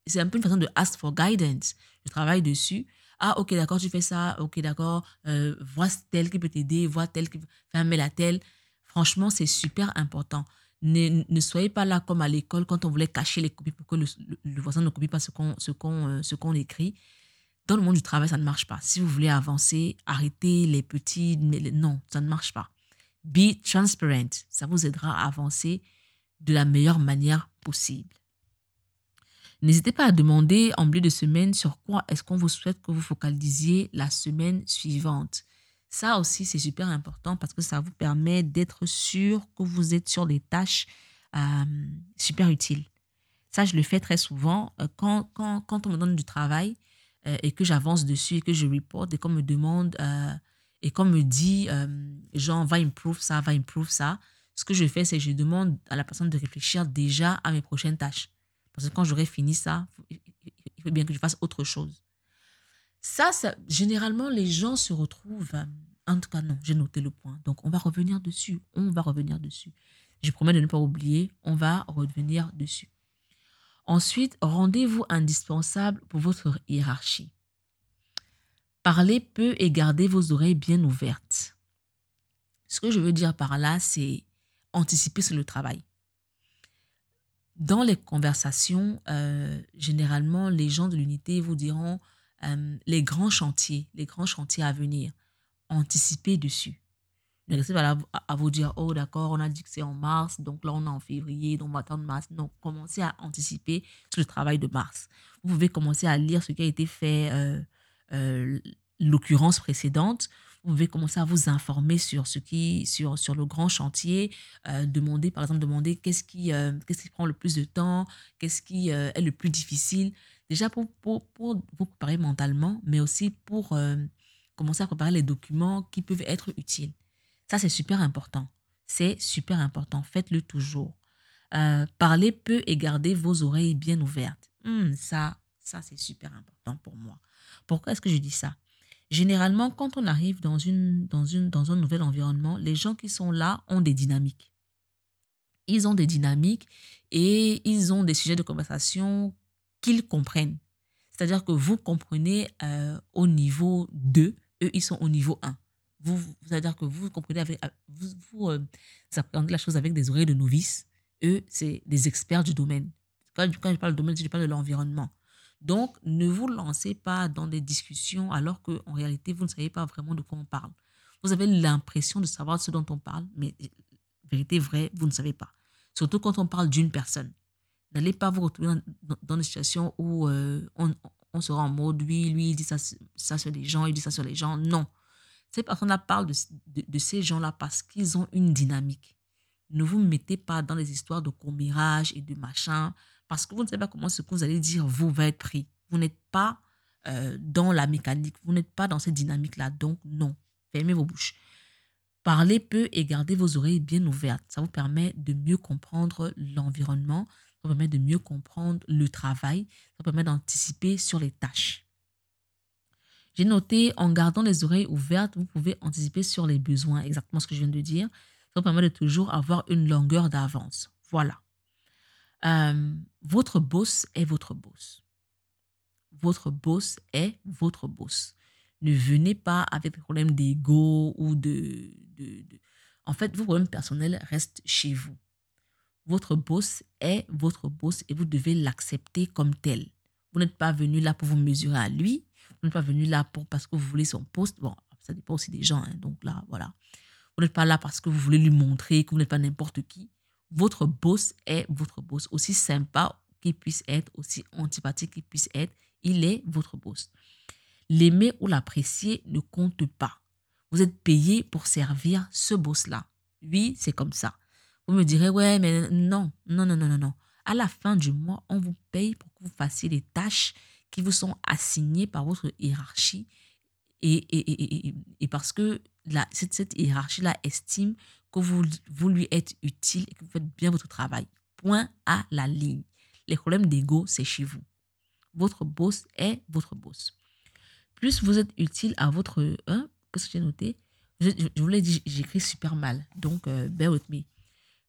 c'est un peu une façon de ask for guidance. Je travaille dessus. Ah, ok, d'accord, tu fais ça. Ok, d'accord. Euh, vois tel qui peut t'aider. Vois tel qui. Fais un mail à tel. Franchement, c'est super important. Ne, soyez pas là comme à l'école quand on voulait cacher les copies pour que le, voisin ne copie pas ce qu'on qu'on ce qu'on écrit. Dans le monde du travail, ça ne marche pas. Si vous voulez avancer, arrêtez les petits. Non, ça ne marche pas. Be transparent. Ça vous aidera à avancer de la meilleure manière possible. N'hésitez pas à demander en milieu de semaine sur quoi est-ce qu'on vous souhaite que vous focalisiez la semaine suivante. Ça aussi, c'est super important parce que ça vous permet d'être sûr que vous êtes sur des tâches euh, super utiles. Ça, je le fais très souvent. Euh, quand, quand, quand on me donne du travail euh, et que j'avance dessus et que je reporte et qu'on me demande et qu'on me dit, genre, va improve ça, va improve ça, ce que je fais, c'est que je demande à la personne de réfléchir déjà à mes prochaines tâches. Parce que quand j'aurai fini ça, il faut bien que je fasse autre chose. Ça, ça, généralement, les gens se retrouvent. Euh, en tout cas, non, j'ai noté le point. Donc, on va revenir dessus. On va revenir dessus. Je promets de ne pas oublier. On va revenir dessus. Ensuite, rendez-vous indispensable pour votre hiérarchie. Parlez peu et gardez vos oreilles bien ouvertes. Ce que je veux dire par là, c'est anticiper sur le travail. Dans les conversations, euh, généralement, les gens de l'unité vous diront euh, les grands chantiers, les grands chantiers à venir. Anticipez dessus. Pas là à, vous dire, oh d'accord, on a dit que c'est en mars, donc là on est en février, donc on va attendre mars. Non, commencez à anticiper sur le travail de mars. Vous pouvez commencer à lire ce qui a été fait euh, l'occurrence précédente vous pouvez commencer à vous informer sur ce qui sur sur le grand chantier euh, demander par exemple demander qu'est-ce qui euh, qu'est-ce qui prend le plus de temps qu'est-ce qui euh, est le plus difficile déjà pour, pour, pour vous préparer mentalement mais aussi pour commencer à préparer les documents qui peuvent être utiles ça c'est super important. C'est super important. Faites-le toujours. Parlez peu et gardez vos oreilles bien ouvertes. Hmm, ça ça c'est super important pour moi. Pourquoi est-ce que je dis ça? Généralement, quand on arrive dans, une, dans, une, dans un nouvel environnement, les gens qui sont là ont des dynamiques. Ils ont des dynamiques et ils ont des sujets de conversation qu'ils comprennent. C'est-à-dire que vous comprenez euh, au niveau 2, eux, ils sont au niveau 1. Vous, c'est-à-dire que vous comprenez avec, vous, vous euh, la chose avec des oreilles de novices. Eux, c'est des experts du domaine. Quand, quand je parle de domaine, je parle de l'environnement. Donc, ne vous lancez pas dans des discussions alors qu'en réalité, vous ne savez pas vraiment de quoi on parle. Vous avez l'impression de savoir ce dont on parle, mais vérité vraie, vous ne savez pas. Surtout quand on parle d'une personne. N'allez pas vous retrouver dans, des situations où euh, on, sera en mode, oui, lui, il dit ça, ça sur les gens, il dit ça sur les gens. Non. Ces personnes-là parlent de, ces gens-là parce qu'ils ont une dynamique. Ne vous mettez pas dans les histoires de commérage et de machin parce que vous ne savez pas comment ce que vous allez dire vous va être pris. Vous n'êtes pas euh, dans la mécanique, vous n'êtes pas dans cette dynamique-là. Donc, non, fermez vos bouches. Parlez peu et gardez vos oreilles bien ouvertes. Ça vous permet de mieux comprendre l'environnement, ça vous permet de mieux comprendre le travail, ça vous permet d'anticiper sur les tâches. J'ai noté, en gardant les oreilles ouvertes, vous pouvez anticiper sur les besoins, exactement ce que je viens de dire. Ça vous permet de toujours avoir une longueur d'avance. Voilà. Euh, votre boss est votre boss. Votre boss est votre boss. Ne venez pas avec des problèmes d'ego ou de, de, En fait, vos problèmes personnels restent chez vous. Votre boss est votre boss et vous devez l'accepter comme tel. Vous n'êtes pas venu là pour vous mesurer à lui. Vous n'êtes pas venu là parce que vous voulez son poste. Bon, ça dépend aussi des gens. Hein, donc là, voilà. Vous n'êtes pas là parce que vous voulez lui montrer que vous n'êtes pas n'importe qui votre boss est votre boss. Aussi sympa qu'il puisse être, aussi antipathique qu'il puisse être, il est votre boss. L'aimer ou l'apprécier ne compte pas. Vous êtes payé pour servir ce boss-là. Oui, c'est comme ça. Vous me direz, ouais, mais non, non, non, non, non, non. À la fin du mois, on vous paye pour que vous fassiez les tâches qui vous sont assignées par votre hiérarchie et, et, et, et parce que la, cette, hiérarchie-là estime que vous, vous lui êtes utile et que vous faites bien votre travail. Point à la ligne. Les problèmes d'ego, c'est chez vous. Votre boss est votre boss. Plus vous êtes utile à votre, hein, qu'est-ce que j'ai noté? Je, vous l'ai dit, j'écris super mal. Donc, euh, bear with.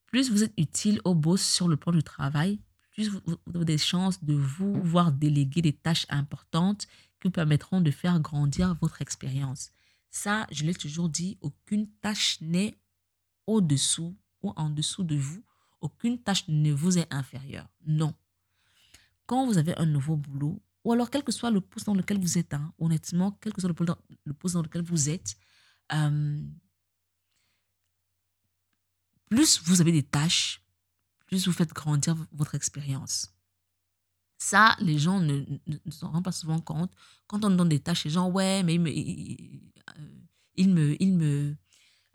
Plus vous êtes utile au boss sur le plan du travail, plus vous, avez des chances de vous voir déléguer des tâches importantes qui vous permettront de faire grandir votre expérience. Ça, je l'ai toujours dit, aucune tâche n'est au-dessous ou en dessous de vous. Aucune tâche ne vous est inférieure. Non. Quand vous avez un nouveau boulot, ou alors quel que soit le poste dans lequel vous êtes, hein, honnêtement, quel que soit le, poste dans lequel vous êtes, euh, plus vous avez des tâches, plus vous faites grandir votre expérience. Ça, les gens ne, ne, s'en rendent pas souvent compte. Quand on donne des tâches, les gens, ouais, mais il me, il, il me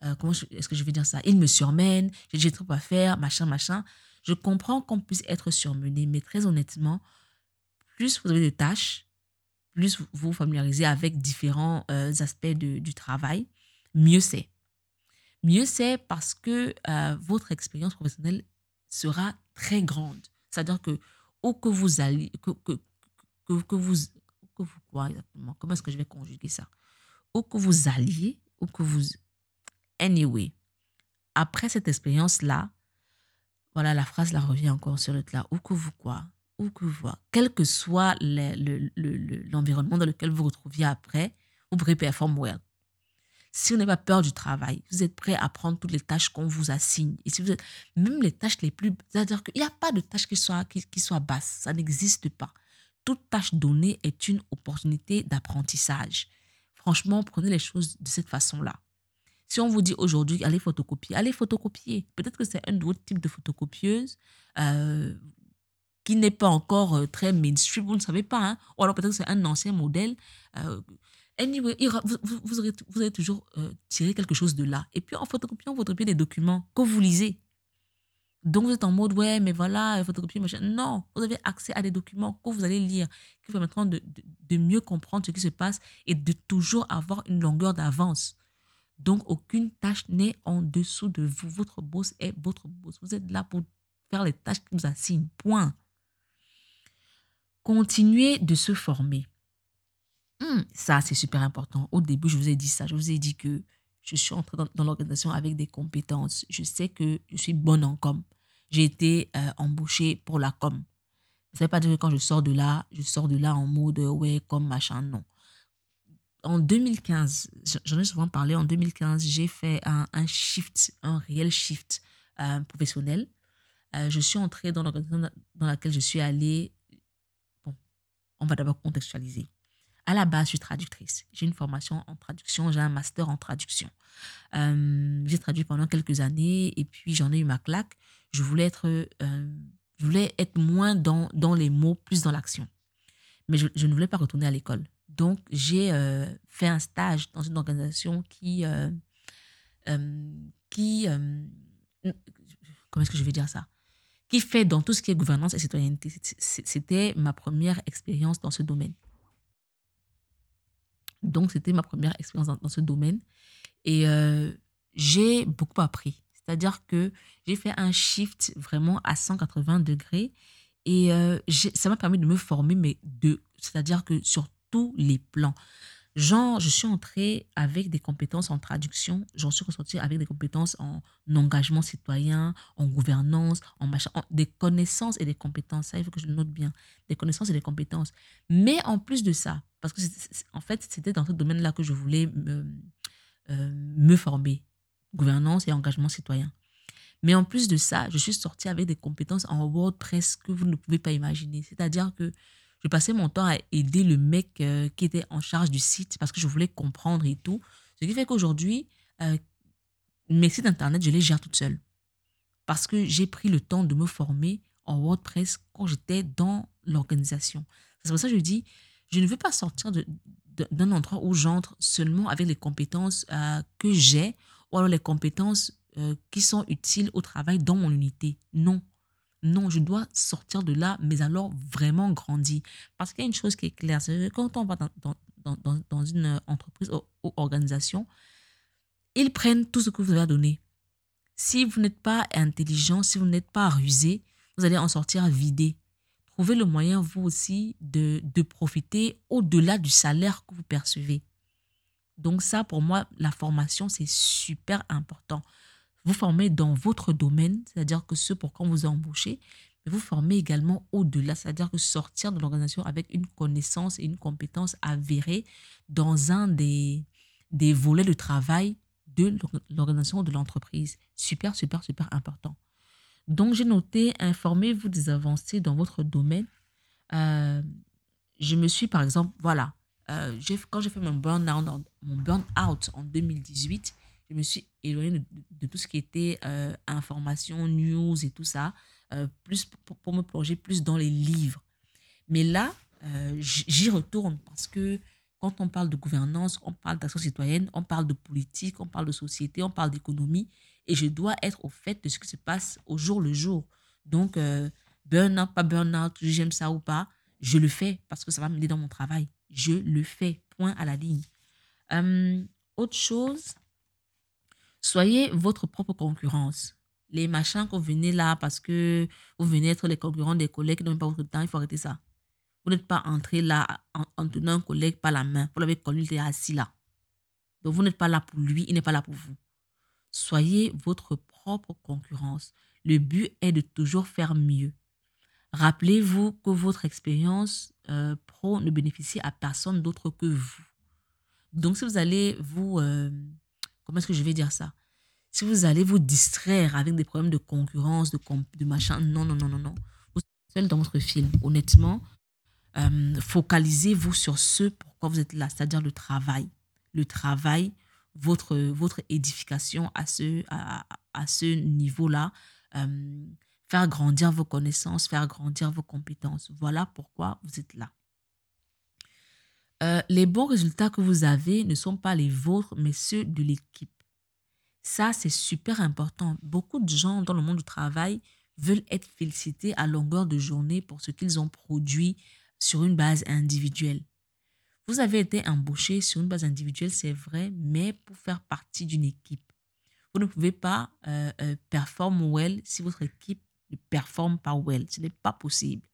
euh, comment est-ce que je vais dire ça? Il me surmène, j'ai trop à faire, machin, machin. Je comprends qu'on puisse être surmené, mais très honnêtement, plus vous avez des tâches, plus vous vous familiarisez avec différents euh, aspects du travail, mieux c'est. Mieux c'est parce que euh, votre expérience professionnelle sera très grande. C'est-à-dire que où que vous allez, que, que, que, vous, que vous quoi exactement? Comment est-ce que je vais conjuguer ça? Où que vous alliez, où que vous... Anyway, après cette expérience-là, voilà, la phrase la revient encore sur le là. Où que vous quoi? Où que vous Quel que soit l'environnement le, dans lequel vous vous retrouviez après, vous pourrez performer well. Si vous n'avez pas peur du travail, vous êtes prêt à prendre toutes les tâches qu'on vous assigne. Et si vous êtes, même les tâches les plus, c'est-à-dire qu'il n'y a pas de tâche qui soit, qui, soit basse. Ça n'existe pas. Toute tâche donnée est une opportunité d'apprentissage. Franchement, prenez les choses de cette façon-là. Si on vous dit aujourd'hui, allez photocopier, allez photocopier. Peut-être que c'est un autre type de photocopieuse euh, qui n'est pas encore euh, très mainstream, vous ne savez pas. Hein? Ou alors peut-être que c'est un ancien modèle. Euh, Vous, vous, aurez, toujours euh, tiré quelque chose de là. Et puis, en photocopiant, vous photocopiez des documents que vous lisez. Donc, vous êtes en mode, ouais, mais voilà, photocopier, machin. Non, vous avez accès à des documents que vous allez lire, qui vous permettront de, de mieux comprendre ce qui se passe et de toujours avoir une longueur d'avance. Donc, aucune tâche n'est en dessous de vous. Votre boss est votre boss. Vous êtes là pour faire les tâches qui vous assignent. Point. Continuez de se former. Mmh, ça, c'est super important. Au début, je vous ai dit ça. Je vous ai dit que je suis entrée dans, l'organisation avec des compétences. Je sais que je suis bonne en com. J'ai été euh, embauchée pour la com. Ça ne veut pas dire que quand je sors de là, je sors de là en mode ouais, comme machin. Non. En 2015, j'en ai souvent parlé, en 2015, j'ai fait un, shift, un réel shift euh, professionnel. Euh, je suis entrée dans l'organisation dans laquelle je suis allée. Bon, on va d'abord contextualiser. À la base, je suis traductrice. J'ai une formation en traduction, j'ai un master en traduction. Euh, j'ai traduit pendant quelques années et puis j'en ai eu ma claque. Je voulais être, euh, je voulais être moins dans, dans les mots, plus dans l'action. Mais je, ne voulais pas retourner à l'école. Donc, j'ai euh, fait un stage dans une organisation qui, qui comment est-ce que je vais dire ça? Qui fait dans tout ce qui est gouvernance et citoyenneté. C'était ma première expérience dans ce domaine. Donc, c'était ma première expérience dans, ce domaine. Et euh, j'ai beaucoup appris. C'est-à-dire que j'ai fait un shift vraiment à 180 degrés. Et euh, ça m'a permis de me former, mais de, c'est-à-dire que sur tous les plans. Genre, je suis entrée avec des compétences en traduction, j'en suis ressortie avec des compétences en engagement citoyen, en gouvernance, en machin, des connaissances et des compétences. Ça, il faut que je note bien. Des connaissances et des compétences. Mais en plus de ça, parce que en fait, c'était dans ce domaine-là que je voulais me, euh, me former, gouvernance et engagement citoyen. Mais en plus de ça, je suis sortie avec des compétences en WordPress que vous ne pouvez pas imaginer. C'est-à-dire que je passais mon temps à aider le mec euh, qui était en charge du site parce que je voulais comprendre et tout. Ce qui fait qu'aujourd'hui, euh, mes sites internet, je les gère toute seule. Parce que j'ai pris le temps de me former en WordPress quand j'étais dans l'organisation. C'est pour ça que je dis, je ne veux pas sortir d'un endroit où j'entre seulement avec les compétences euh, que j'ai ou alors les compétences qui sont utiles au travail dans mon unité. Non. Non, je dois sortir de là, mais alors vraiment grandir. Parce qu'il y a une chose qui est claire, c'est que quand on va dans, une entreprise ou, organisation, ils prennent tout ce que vous avez donné. Si vous n'êtes pas intelligent, si vous n'êtes pas rusé, vous allez en sortir vidé. Trouvez le moyen, vous aussi, de profiter au-delà du salaire que vous percevez. Donc ça, pour moi, la formation, c'est super important. Vous formez dans votre domaine, c'est-à-dire que ce pour quand vous embauchez, mais vous formez également au-delà, c'est-à-dire que sortir de l'organisation avec une connaissance et une compétence avérée dans un des, des volets de travail de l'organisation de l'entreprise. Super, super, super important. Donc, j'ai noté, informez-vous des avancées dans votre domaine. Euh, je me suis, par exemple, voilà, euh, quand j'ai fait mon burn-out en 2018, je me suis éloignée de, tout ce qui était euh, information, news et tout ça, plus pour, me plonger plus dans les livres. Mais là, j'y retourne parce que quand on parle de gouvernance, on parle d'action citoyenne, on parle de politique, on parle de société, on parle d'économie et je dois être au fait de ce qui se passe au jour le jour. Donc, euh, burn-out, pas burn-out, j'aime ça ou pas, je le fais parce que ça va m'aider dans mon travail. Je le fais, point à la ligne. Euh, autre chose, soyez votre propre concurrence. Les machins que vous venez là parce que vous venez être les concurrents des collègues qui n'ont pas votre temps, il faut arrêter ça. Vous n'êtes pas entré là en, tenant un collègue par la main. Vous l'avez connu, il est assis là. Donc vous n'êtes pas là pour lui, il n'est pas là pour vous. Soyez votre propre concurrence. Le but est de toujours faire mieux. Rappelez-vous que votre expérience euh, pro ne bénéficie à personne d'autre que vous. Donc, si vous allez vous... Euh, comment est-ce que je vais dire ça? Si vous allez vous distraire avec des problèmes de concurrence, de, machin, non, non, non, non, non. Vous êtes seul dans votre film. Honnêtement, euh, focalisez-vous sur ce pourquoi vous êtes là, c'est-à-dire le travail. Le travail votre, votre édification à ce, à, à ce niveau-là, euh, faire grandir vos connaissances, faire grandir vos compétences. Voilà pourquoi vous êtes là. Euh, les bons résultats que vous avez ne sont pas les vôtres, mais ceux de l'équipe. Ça, c'est super important. Beaucoup de gens dans le monde du travail veulent être félicités à longueur de journée pour ce qu'ils ont produit sur une base individuelle. Vous avez été embauché sur une base individuelle, c'est vrai, mais pour faire partie d'une équipe. Vous ne pouvez pas euh, euh, performer well si votre équipe ne performe pas well. Ce n'est pas possible.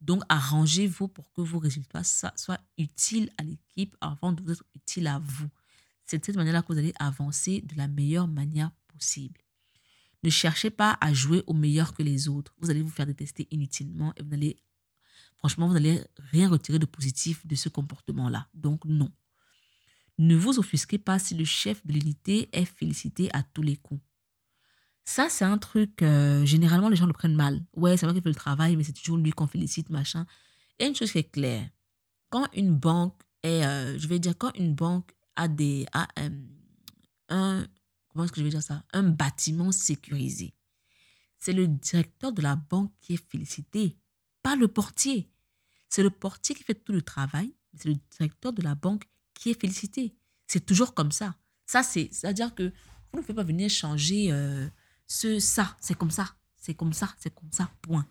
Donc, arrangez-vous pour que vos résultats soient utiles à l'équipe avant de vous être utiles à vous. C'est de cette manière-là que vous allez avancer de la meilleure manière possible. Ne cherchez pas à jouer au meilleur que les autres. Vous allez vous faire détester inutilement et vous n'allez franchement, vous n'allez rien retirer de positif de ce comportement-là. Donc, non. Ne vous offusquez pas si le chef de l'unité est félicité à tous les coups. Ça, c'est un truc, euh, généralement, les gens le prennent mal. Ouais, c'est vrai qu'il fait le travail, mais c'est toujours lui qu'on félicite, machin. Et une chose qui est claire, quand une banque est, euh, je vais dire, quand une banque a des, a, euh, un, comment est-ce que je vais dire ça, un bâtiment sécurisé, c'est le directeur de la banque qui est félicité pas le portier. C'est le portier qui fait tout le travail, c'est le directeur de la banque qui est félicité. C'est toujours comme ça. Ça, c'est, c'est-à-dire que vous ne pouvez pas venir changer ce, ça. C'est comme ça. C'est comme ça. C'est comme ça. Point.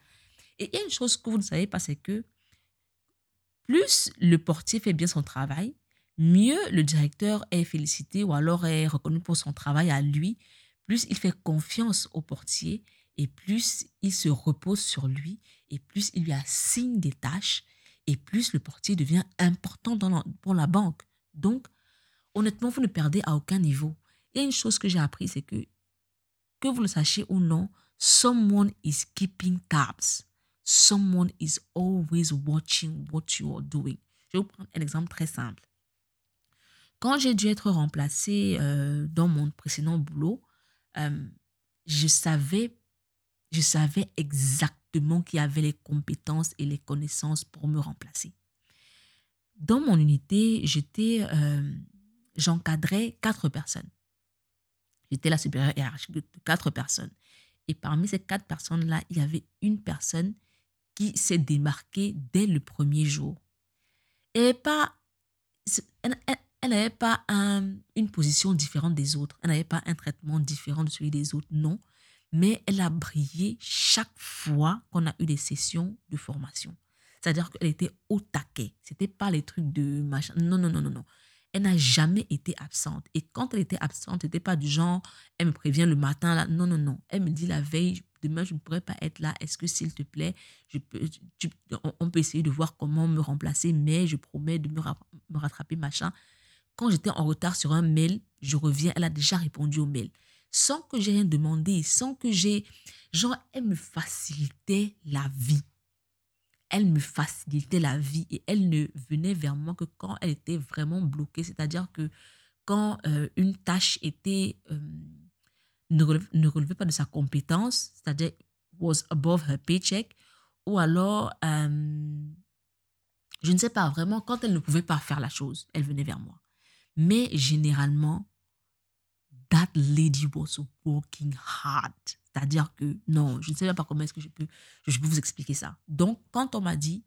Et il y a une chose que vous ne savez pas, c'est que plus le portier fait bien son travail, mieux le directeur est félicité ou alors est reconnu pour son travail à lui, plus il fait confiance au portier et plus il se repose sur lui, et plus il lui assigne des tâches, et plus le portier devient important pour la banque. Donc, honnêtement, vous ne perdez à aucun niveau. Il y a une chose que j'ai appris, c'est que, que vous le sachiez ou non, someone is keeping tabs. Someone is always watching what you are doing. Je vais vous prendre un exemple très simple. Quand j'ai dû être remplacé euh, dans mon précédent boulot, euh, je savais je savais exactement qui avait les compétences et les connaissances pour me remplacer. Dans mon unité, j'étais, euh, j'encadrais quatre personnes. J'étais la supérieure hiérarchique de quatre personnes. Et parmi ces quatre personnes-là, il y avait une personne qui s'est démarquée dès le premier jour. Elle, n'avait pas une position différente des autres. Elle n'avait pas un traitement différent de celui des autres. Non mais elle a brillé chaque fois qu'on a eu des sessions de formation. C'est-à-dire qu'elle était au taquet. C'était pas les trucs de machin. Non, non, non, non, non. Elle n'a jamais été absente. Et quand elle était absente, n'était pas du genre, elle me prévient le matin, là. Non, non, non. Elle me dit la veille, demain, je ne pourrais pas être là. Est-ce que, s'il te plaît, on peut essayer de voir comment me remplacer, mais je promets de me, me rattraper, machin. quand j'étais en retard sur un mail, je reviens, elle a déjà répondu au mail. Sans que j'ai rien demandé, sans que j'ai... Genre, elle me facilitait la vie. Elle me facilitait la vie et elle ne venait vers moi que quand elle était vraiment bloquée. C'est-à-dire que quand euh, une tâche était... Euh, ne, relevait, pas de sa compétence, c'est-à-dire was above her paycheck, ou alors, euh, je ne sais pas, vraiment, quand elle ne pouvait pas faire la chose, elle venait vers moi. Mais généralement, that lady was working hard. C'est-à-dire que non, je ne sais même pas comment est-ce que je peux, je peux vous expliquer ça. Donc, quand on m'a dit,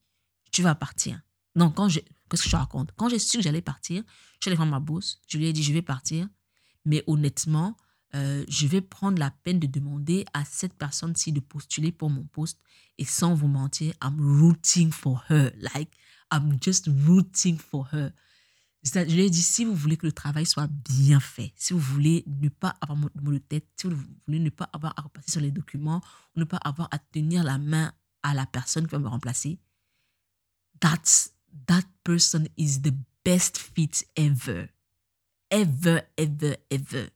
tu vas partir. Non, quand je, qu'est-ce que je raconte? Quand j'ai su que j'allais partir, je suis allée voir ma boss, je lui ai dit, je vais partir. Mais honnêtement, euh, je vais prendre la peine de demander à cette personne-ci de postuler pour mon poste. Et sans vous mentir, I'm rooting for her. Like, I'm just rooting for her. Je lui ai dit, si vous voulez que le travail soit bien fait, si vous voulez ne pas avoir mon de tête, si vous voulez ne pas avoir à repasser sur les documents, ne pas avoir à tenir la main à la personne qui va me remplacer, that's, that person is the best fit ever. Ever, ever, ever.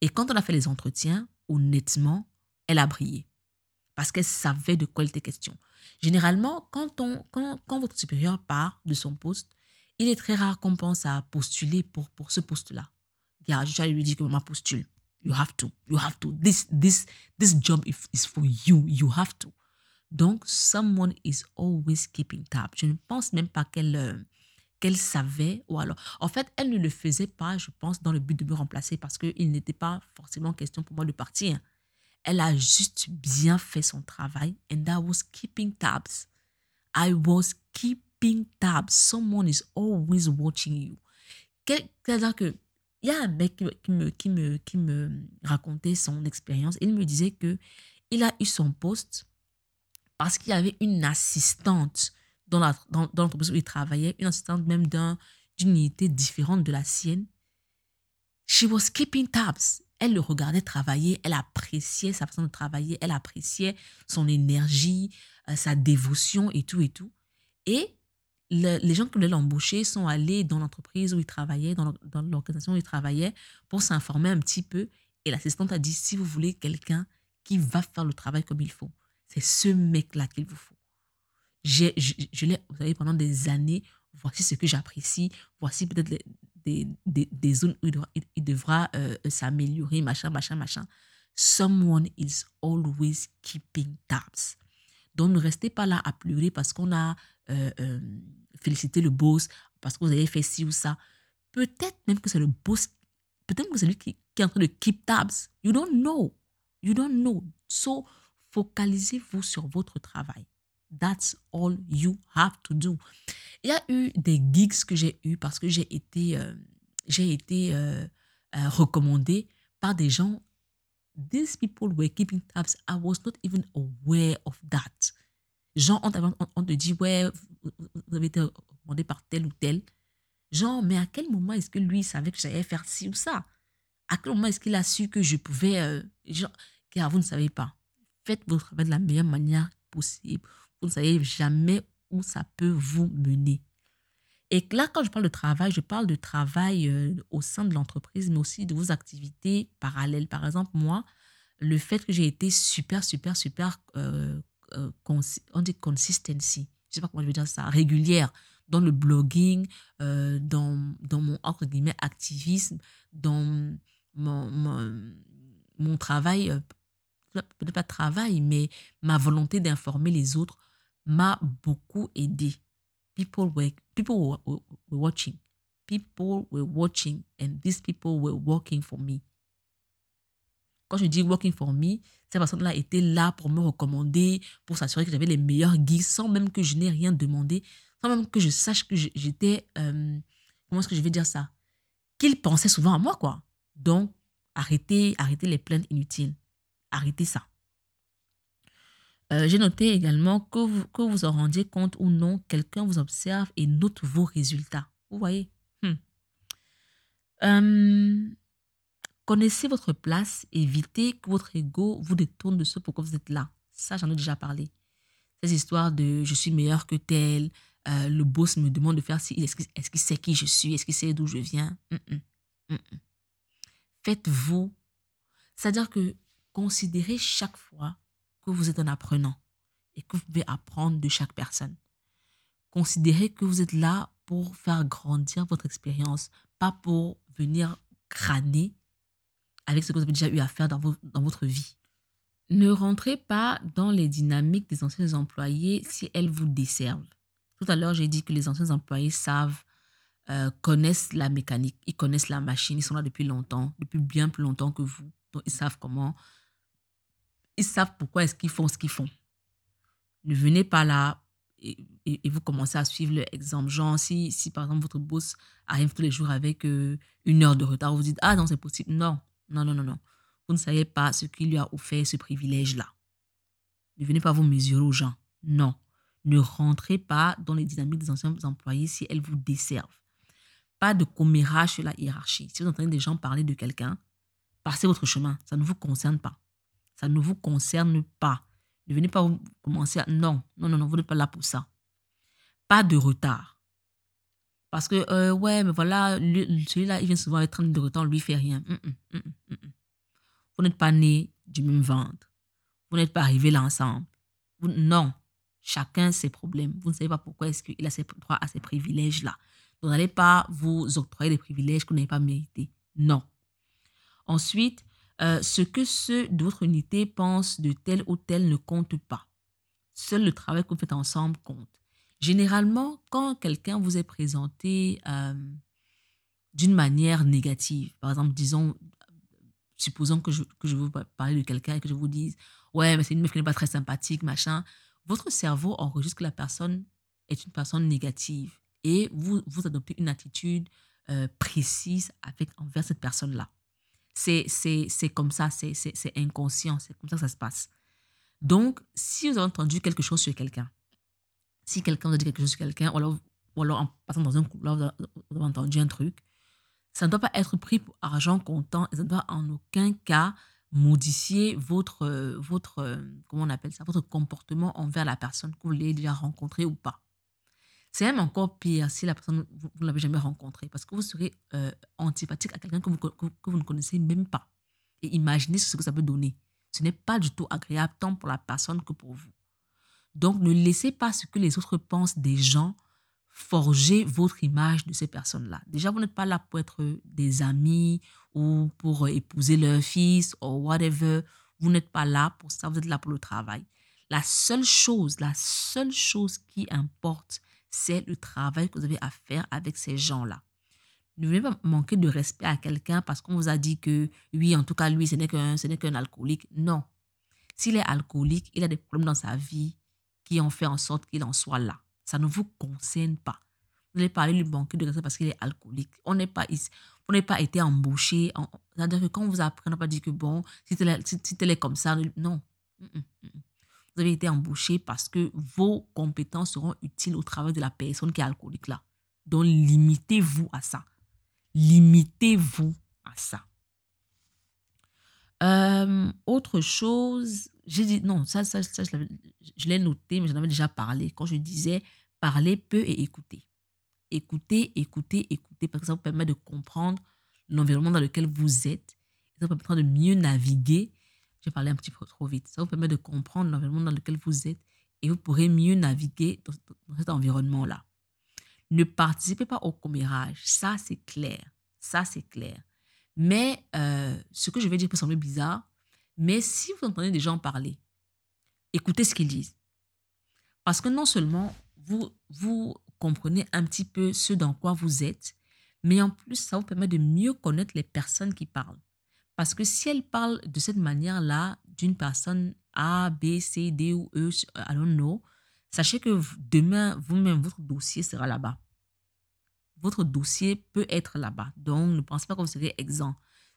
Et quand on a fait les entretiens, honnêtement, elle a brillé. Parce qu'elle savait de quoi il était question. Généralement, quand, on, quand, quand votre supérieur part de son poste, il est très rare qu'on pense à postuler pour, pour ce poste-là. Je lui dire que ma postule. You have to. You have to. This, this, this job is for you. You have to. Donc, someone is always keeping tab. Je ne pense même pas qu'elle euh, qu'elle savait ou alors. En fait, elle ne le faisait pas, je pense, dans le but de me remplacer parce qu'il n'était pas forcément question pour moi de partir. Elle a juste bien fait son travail and I was keeping tabs. I was keeping tabs. Someone is always watching you. C'est-à-dire que il y a un mec qui me, qui me, qui me racontait son expérience. Il me disait que il a eu son poste parce qu'il y avait une assistante dans l'entreprise dans, où il travaillait, une assistante même d'une unité différente de la sienne. She was keeping tabs. Elle le regardait travailler, elle appréciait sa façon de travailler, elle appréciait son énergie, euh, sa dévotion et tout et tout. Et les gens qui voulaient l'embaucher sont allés dans l'entreprise où il travaillait, dans l'organisation où il travaillait, pour s'informer un petit peu. Et l'assistante a dit, si vous voulez quelqu'un qui va faire le travail comme il faut, c'est ce mec-là qu'il vous faut je, l'ai, vous savez, pendant des années, voici ce que j'apprécie, voici peut-être des, des, zones où il devra, il, devra euh, s'améliorer, machin, machin, machin. Someone is always keeping tabs. Donc, ne restez pas là à pleurer parce qu'on a euh, euh, félicité le boss, parce que vous avez fait ci ou ça. Peut-être même que c'est le boss, peut-être que c'est lui qui, est en train de keep tabs. You don't know. You don't know. So, focalisez-vous sur votre travail. That's all you have to do. Il y a eu des gigs que j'ai eu parce que j'ai été, euh, j'ai été euh, euh, par des gens. These people were keeping tabs. I was not even aware of that. Genre, on, te dit, ouais, vous avez été recommandé par tel ou tel. Genre, mais à quel moment est-ce que lui savait que j'allais faire ci ou ça? À quel moment est-ce qu'il a su que je pouvais... genre, car vous ne savez pas. Faites votre travail de la meilleure manière possible vous ne savez jamais où ça peut vous mener. Et là, quand je parle de travail, je parle de travail euh, au sein de l'entreprise, mais aussi de vos activités parallèles. Par exemple, moi, le fait que j'ai été super, super, super, euh, euh, on dit consistency, je sais pas comment je veux dire ça, régulière dans le blogging, dans, dans mon, entre guillemets, activisme, dans mon, mon, mon travail, peut-être pas travail, mais ma volonté d'informer les autres m'a beaucoup aidé. People were, people were, were, watching. People were watching and these people were working for me. Quand je dis working for me, cette personne-là était là pour me recommander, pour s'assurer que j'avais les meilleurs guides sans même que je n'ai rien demandé, sans même que je sache que j'étais, euh, comment est-ce que je vais dire ça? Qu'il pensait souvent à moi, quoi. Donc, arrêtez, arrêtez les plaintes inutiles. Arrêtez ça. Euh, j'ai noté également que vous, que vous en rendiez compte ou non, quelqu'un vous observe et note vos résultats. Vous voyez? Hmm. euh, Connaissez votre place, évitez que votre ego vous détourne de ce pourquoi vous êtes là. Ça, j'en ai déjà parlé. Ces histoires de je suis meilleur que tel, euh, le boss me demande de faire ci, est-ce qu'il sait qui je suis, est-ce qu'il sait d'où je viens? Faites-vous. C'est-à-dire que considérez chaque fois que vous êtes un apprenant et que vous pouvez apprendre de chaque personne. Considérez que vous êtes là pour faire grandir votre expérience, pas pour venir crâner avec ce que vous avez déjà eu à faire dans, dans votre vie. Ne rentrez pas dans les dynamiques des anciens employés si elles vous desservent. Tout à l'heure, j'ai dit que les anciens employés savent, euh, connaissent la mécanique, ils connaissent la machine, ils sont là depuis longtemps, depuis bien plus longtemps que vous. Donc, ils savent comment, ils savent pourquoi est-ce qu'ils font ce qu'ils font. Ne venez pas là et, vous commencez à suivre l'exemple. Genre, si, si par exemple votre boss arrive tous les jours avec euh, une heure de retard, vous dites, ah non, c'est possible. Non, non, non, non, non. Vous ne savez pas ce qui lui a offert ce privilège-là. Ne venez pas vous mesurer aux gens. Non. Ne rentrez pas dans les dynamiques des anciens employés si elles vous desservent. Pas de commérage sur la hiérarchie. Si vous entendez des gens parler de quelqu'un, passez votre chemin. Ça ne vous concerne pas. Ça ne vous concerne pas. Ne venez pas commencer à... Non, non, non, non, vous n'êtes pas là pour ça. Pas de retard. Parce que, euh, ouais, mais voilà, celui-là, il vient souvent avec 30 de retard, lui, fait rien. Vous n'êtes pas nés du même ventre. Vous n'êtes pas arrivés là ensemble. non. Chacun ses problèmes. Vous ne savez pas pourquoi est-ce qu'il a ses droits à ces privilèges-là. Vous n'allez pas vous octroyer des privilèges que vous n'avez pas mérités. Non. Ensuite, euh, ce que ceux de votre unité pensent de tel ou tel ne compte pas. Seul le travail que vous faites ensemble compte. Généralement, quand quelqu'un vous est présenté euh, d'une manière négative, par exemple, disons, supposons que je, que je veux parler de quelqu'un et que je vous dise, ouais, mais c'est une meuf qui n'est pas très sympathique, machin, votre cerveau enregistre que la personne est une personne négative et vous, vous adoptez une attitude euh, précise envers cette personne-là. C'est, c'est, comme ça, c'est, c'est, inconscient, c'est comme ça que ça se passe. Donc, si vous avez entendu quelque chose sur quelqu'un, si quelqu'un vous a dit quelque chose sur quelqu'un, ou alors, en passant dans un couloir, vous avez entendu un truc, ça ne doit pas être pris pour argent comptant et ça ne doit en aucun cas modifier votre, votre, comment on appelle ça, votre comportement envers la personne que vous l'avez déjà rencontrée ou pas. C'est même encore pire si la personne, vous ne l'avez jamais rencontrée, parce que vous serez euh, antipathique à quelqu'un que vous, que, vous ne connaissez même pas. Et imaginez ce que ça peut donner. Ce n'est pas du tout agréable tant pour la personne que pour vous. Donc, ne laissez pas ce que les autres pensent des gens forger votre image de ces personnes-là. Déjà, vous n'êtes pas là pour être des amis ou pour épouser leur fils ou whatever. Vous n'êtes pas là pour ça, vous êtes là pour le travail. La seule chose, la seule chose qui importe, c'est le travail que vous avez à faire avec ces gens-là. Ne venez pas manquer de respect à quelqu'un parce qu'on vous a dit que, oui, en tout cas, lui, ce n'est qu'un, ce n'est qu'un alcoolique. Non. S'il est alcoolique, il a des problèmes dans sa vie qui ont fait en sorte qu'il en soit là. Ça ne vous concerne pas. Vous allez parler lui banquier de respect parce qu'il est alcoolique. On n'est pas ici. On n'est pas été embauché. C'est-à-dire que quand vous apprend, on n'a pas dit que bon, si tu es, si, es comme ça, non. Vous avez été embauché parce que vos compétences seront utiles au travail de la personne qui est alcoolique là. Donc, limitez-vous à ça. Limitez-vous à ça. Euh, autre chose, j'ai dit, non, ça, ça, ça je l'ai noté, mais j'en avais déjà parlé. Quand je disais parler peu et écouter. Écouter, écouter, écouter, parce que ça vous permet de comprendre l'environnement dans lequel vous êtes. Ça vous permet de mieux naviguer. J'ai parlé un petit peu trop vite. Ça vous permet de comprendre l'environnement dans lequel vous êtes et vous pourrez mieux naviguer dans, cet environnement-là. Ne participez pas au commérage. Ça, c'est clair. Ça, c'est clair. Mais euh, ce que je vais dire peut sembler bizarre, mais si vous entendez des gens parler, écoutez ce qu'ils disent. Parce que non seulement vous, comprenez un petit peu ce dans quoi vous êtes, mais en plus, ça vous permet de mieux connaître les personnes qui parlent. Parce que si elles parlent de cette manière-là d'une personne A, B, C, D ou E, I don't know, sachez que demain, vous-même, votre dossier sera là-bas. Votre dossier peut être là-bas. Donc, ne pensez pas que vous serez exempt.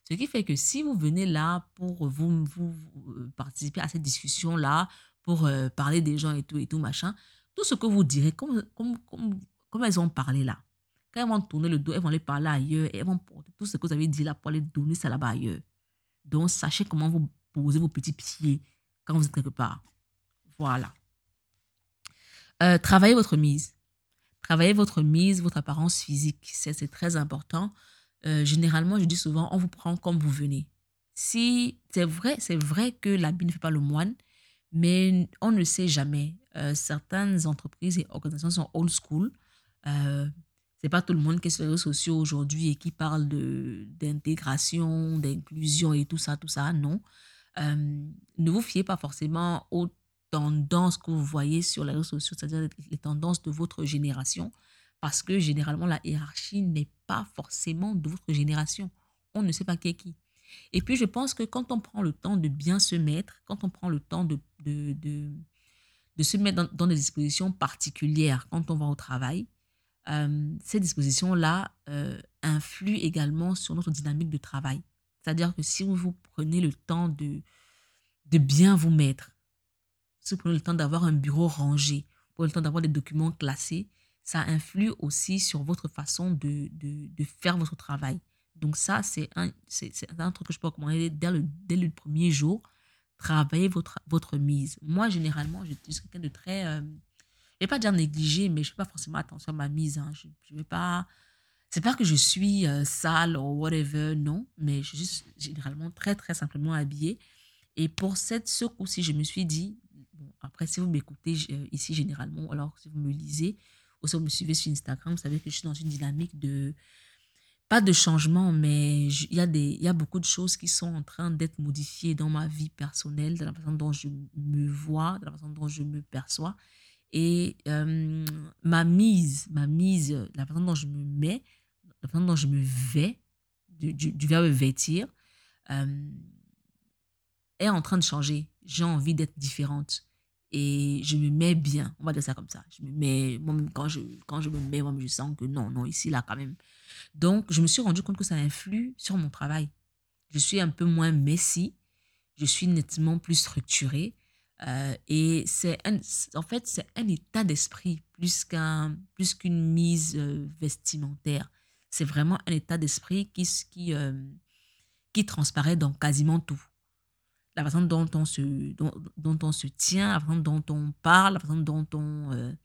Ce qui fait que si vous venez là pour vous, vous, euh, participer à cette discussion-là, pour euh, parler des gens et tout, et tout, machin, tout ce que vous direz, comme, comme, comme, elles ont parlé là, quand elles vont tourner le dos, elles vont aller parler ailleurs, elles vont porter tout ce que vous avez dit là pour aller donner ça là-bas ailleurs. Donc, sachez comment vous posez vos petits pieds quand vous êtes quelque part. Voilà. Euh, travaillez votre mise. Travaillez votre mise, votre apparence physique. C'est très important. Euh, généralement, je dis souvent, on vous prend comme vous venez. Si c'est vrai, c'est vrai que l'habit ne fait pas le moine, mais on ne sait jamais. Euh, certaines entreprises et organisations sont old school. Euh, c'est pas tout le monde qui est sur les réseaux sociaux aujourd'hui et qui parle de d'intégration, d'inclusion et tout ça, tout ça. Non. Euh, ne vous fiez pas forcément aux tendances que vous voyez sur les réseaux sociaux, c'est-à-dire les tendances de votre génération, parce que généralement la hiérarchie n'est forcément de votre génération. On ne sait pas qui est qui. Et puis je pense que quand on prend le temps de bien se mettre, quand on prend le temps de, de, de, se mettre dans, des dispositions particulières quand on va au travail, euh, ces dispositions-là euh, influent également sur notre dynamique de travail. C'est-à-dire que si vous prenez le temps de, de bien vous mettre, si vous prenez le temps d'avoir un bureau rangé, vous le temps d'avoir des documents classés, ça influe aussi sur votre façon de, de, de faire votre travail. Donc ça, c'est un, c'est, un truc que je peux recommander dès le, dès le premier jour. Travaillez votre, votre mise. Moi, généralement, je suis quelqu'un de très... Euh, je ne vais pas dire négligé, mais je ne fais pas forcément attention à ma mise. Hein. Je ne vais pas... C'est pas que je suis euh, sale ou whatever, non, mais je suis généralement très, très simplement habillée. Et pour cette, ce coup-ci, je me suis dit, bon, après, si vous m'écoutez euh, ici généralement, alors si vous me lisez, ou si vous me suivez sur Instagram, vous savez que je suis dans une dynamique de pas de changement, mais il y, a y a beaucoup de choses qui sont en train d'être modifiées dans ma vie personnelle, dans la façon dont je me vois, dans la façon dont je me perçois. Et euh, ma mise, ma mise, la façon dont je me mets, la façon dont je me vais, du, du, verbe vêtir, euh, est en train de changer. J'ai envie d'être différente. Et je me mets bien, on va dire ça comme ça. Je quand je, quand je me mets, moi je sens que non, non, ici, là, quand même, donc, je me suis rendu compte que ça influe sur mon travail. Je suis un peu moins messie, je suis nettement plus structurée. Euh, et c'est en fait, c'est un état d'esprit plus qu'un, plus qu'une mise euh, vestimentaire. C'est vraiment un état d'esprit qui, qui, euh, qui transparaît dans quasiment tout. La façon dont on se, dont, dont, on se tient, la façon dont on parle, la façon dont on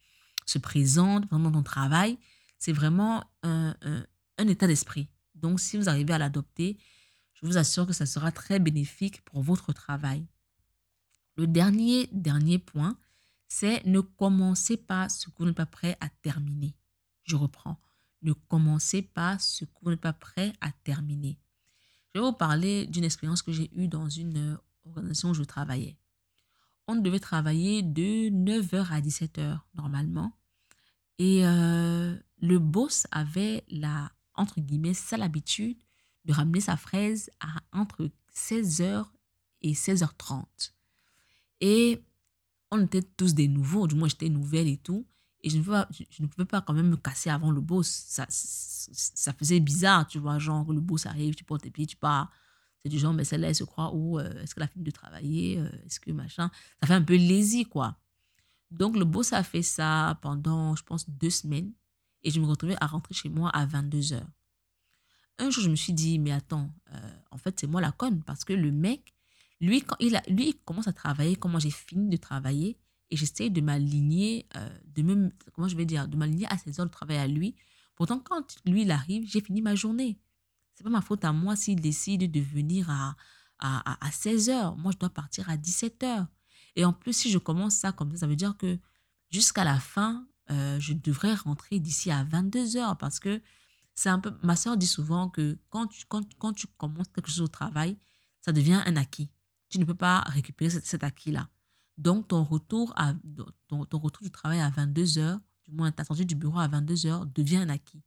se présente, la façon dont on travaille, c'est vraiment un, un état d'esprit. Donc, si vous arrivez à l'adopter, je vous assure que ça sera très bénéfique pour votre travail. Le dernier, dernier point, c'est ne commencez pas ce que vous n'êtes pas prêt à terminer. Je reprends. Ne commencez pas ce que vous n'êtes pas prêt à terminer. Je vais vous parler d'une expérience que j'ai eue dans une organisation où je travaillais. On devait travailler de 9h à 17h normalement. Et euh, le boss avait la entre guillemets, ça l'habitude de ramener sa fraise à entre 16h et 16h30. Et on était tous des nouveaux, du moins j'étais nouvelle et tout. Et je ne, pouvais pas, je ne pouvais pas quand même me casser avant le boss. Ça, ça faisait bizarre, tu vois, genre le boss arrive, tu portes tes pieds, tu pars. C'est du genre, mais celle-là, elle se croit où euh, Est-ce qu'elle a fini de travailler euh, Est-ce que machin Ça fait un peu lazy, quoi. Donc le boss a fait ça pendant, je pense, deux semaines. Et je me retrouvais à rentrer chez moi à 22 heures. Un jour, je me suis dit, mais attends, euh, en fait, c'est moi la conne. Parce que le mec, lui, quand il, a, lui, commence à travailler, comment j'ai fini de travailler, et j'essaie de m'aligner, de même, comment je vais dire, de m'aligner à ses heures de travail à lui. Pourtant, quand lui, il arrive, j'ai fini ma journée. C'est pas ma faute à moi s'il décide de venir à, à, à 16 heures. Moi, je dois partir à 17 heures. Et en plus, si je commence ça comme ça, ça veut dire que jusqu'à la fin, euh, je devrais rentrer d'ici à 22 heures parce que c'est un peu. Ma soeur dit souvent que quand tu, quand, quand tu commences quelque chose au travail, ça devient un acquis. Tu ne peux pas récupérer cet, acquis-là. Donc, ton retour, à, ton, retour du travail à 22 heures, du moins ta sortie du bureau à 22 heures, devient un acquis.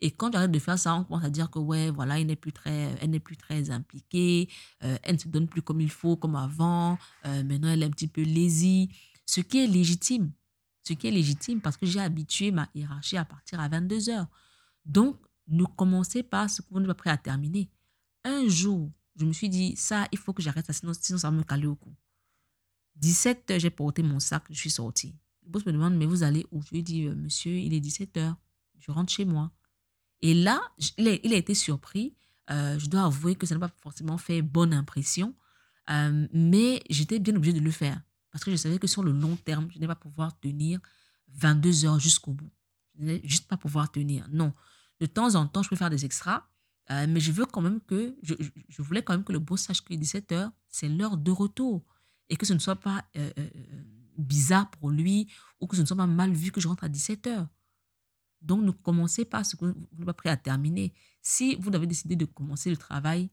Et quand tu arrêtes de faire ça, on commence à dire que, ouais, voilà, elle n'est plus très, elle n'est plus très impliquée, euh, elle ne se donne plus comme il faut, comme avant, euh, maintenant elle est un petit peu lazy, ce qui est légitime ce qui est légitime parce que j'ai habitué ma hiérarchie à partir à 22 heures. Donc, ne commencez pas ce que vous n'êtes pas prêt à terminer. Un jour, je me suis dit, ça, il faut que j'arrête sinon, sinon ça va me caler au cou. 17 heures, j'ai porté mon sac, je suis sortie. Le boss me demande, mais vous allez où? Je lui dit, euh, monsieur, il est 17 heures, je rentre chez moi. Et là, il a, été surpris. Euh, je dois avouer que ça n'a pas forcément fait bonne impression, euh, mais j'étais bien obligée de le faire. Parce que je savais que sur le long terme, je n'allais pas pouvoir tenir 22 heures jusqu'au bout. Je n'allais juste pas pouvoir tenir. Non. De temps en temps, je peux faire des extras, euh, mais je veux quand même que, je, je, voulais quand même que le boss sache que 17 heures, c'est l'heure de retour. Et que ce ne soit pas bizarre pour lui ou que ce ne soit pas mal vu que je rentre à 17 heures. Donc, ne commencez pas ce que vous n'êtes pas prêt à terminer. Si vous avez décidé de commencer le travail,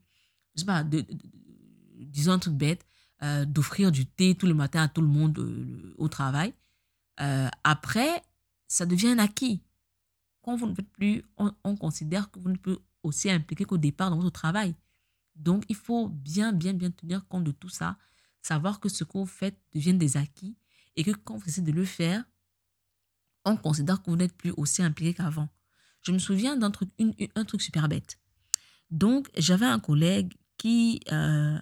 je sais pas, de, disons un truc bête, d'offrir du thé tous les matins à tout le monde au travail, après, ça devient un acquis. Quand vous ne faites plus, on, on considère que vous ne pouvez aussi impliquer qu'au départ dans votre travail. Donc, il faut bien, bien, bien tenir compte de tout ça, savoir que ce que vous faites devient des acquis et que quand vous essayez de le faire, on considère que vous n'êtes plus aussi impliqué qu'avant. Je me souviens d'un truc, un truc super bête. Donc, j'avais un collègue qui, euh,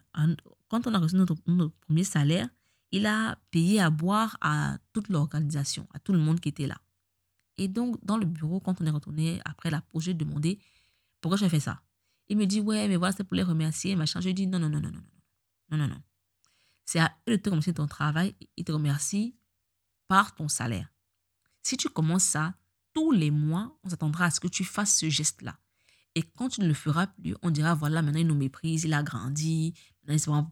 quand on a reçu notre, premier salaire, il a payé à boire à toute l'organisation, à tout le monde qui était là. Et donc, dans le bureau, quand on est retourné après la pause, j'ai demandé pourquoi j'ai fait ça? Il me dit, ouais, mais voilà, c'est pour les remercier, machin. Je dis, non, non, non, non, non, non, non, non, non. C'est à eux de te remercier ton travail. Ils te remercient par ton salaire. Si tu commences ça, tous les mois, on s'attendra à ce que tu fasses ce geste-là. Et quand tu ne le feras plus, on dira, voilà, maintenant il nous méprise, il a grandi, maintenant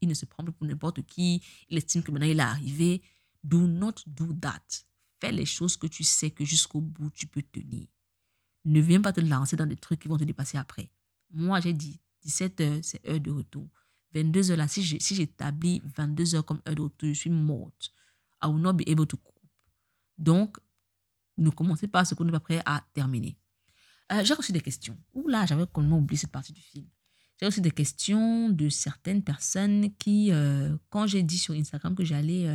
il, ne se prend plus pour n'importe qui, il estime que maintenant il est arrivé. Do not do that. Fais les choses que tu sais que jusqu'au bout, tu peux tenir. Ne viens pas te lancer dans des trucs qui vont te dépasser après. Moi, j'ai dit, 17 heures, c'est heure de retour. 22 heures là, si j'établis 22 heures comme heure de retour, je suis morte. I will not be able to. Donc, ne commencez pas ce qu'on n'est pas prêt à terminer. Euh, j'ai reçu des questions. Ouh là, j'avais complètement oublié cette partie du film. J'ai reçu des questions de certaines personnes qui, euh, quand j'ai dit sur Instagram que j'allais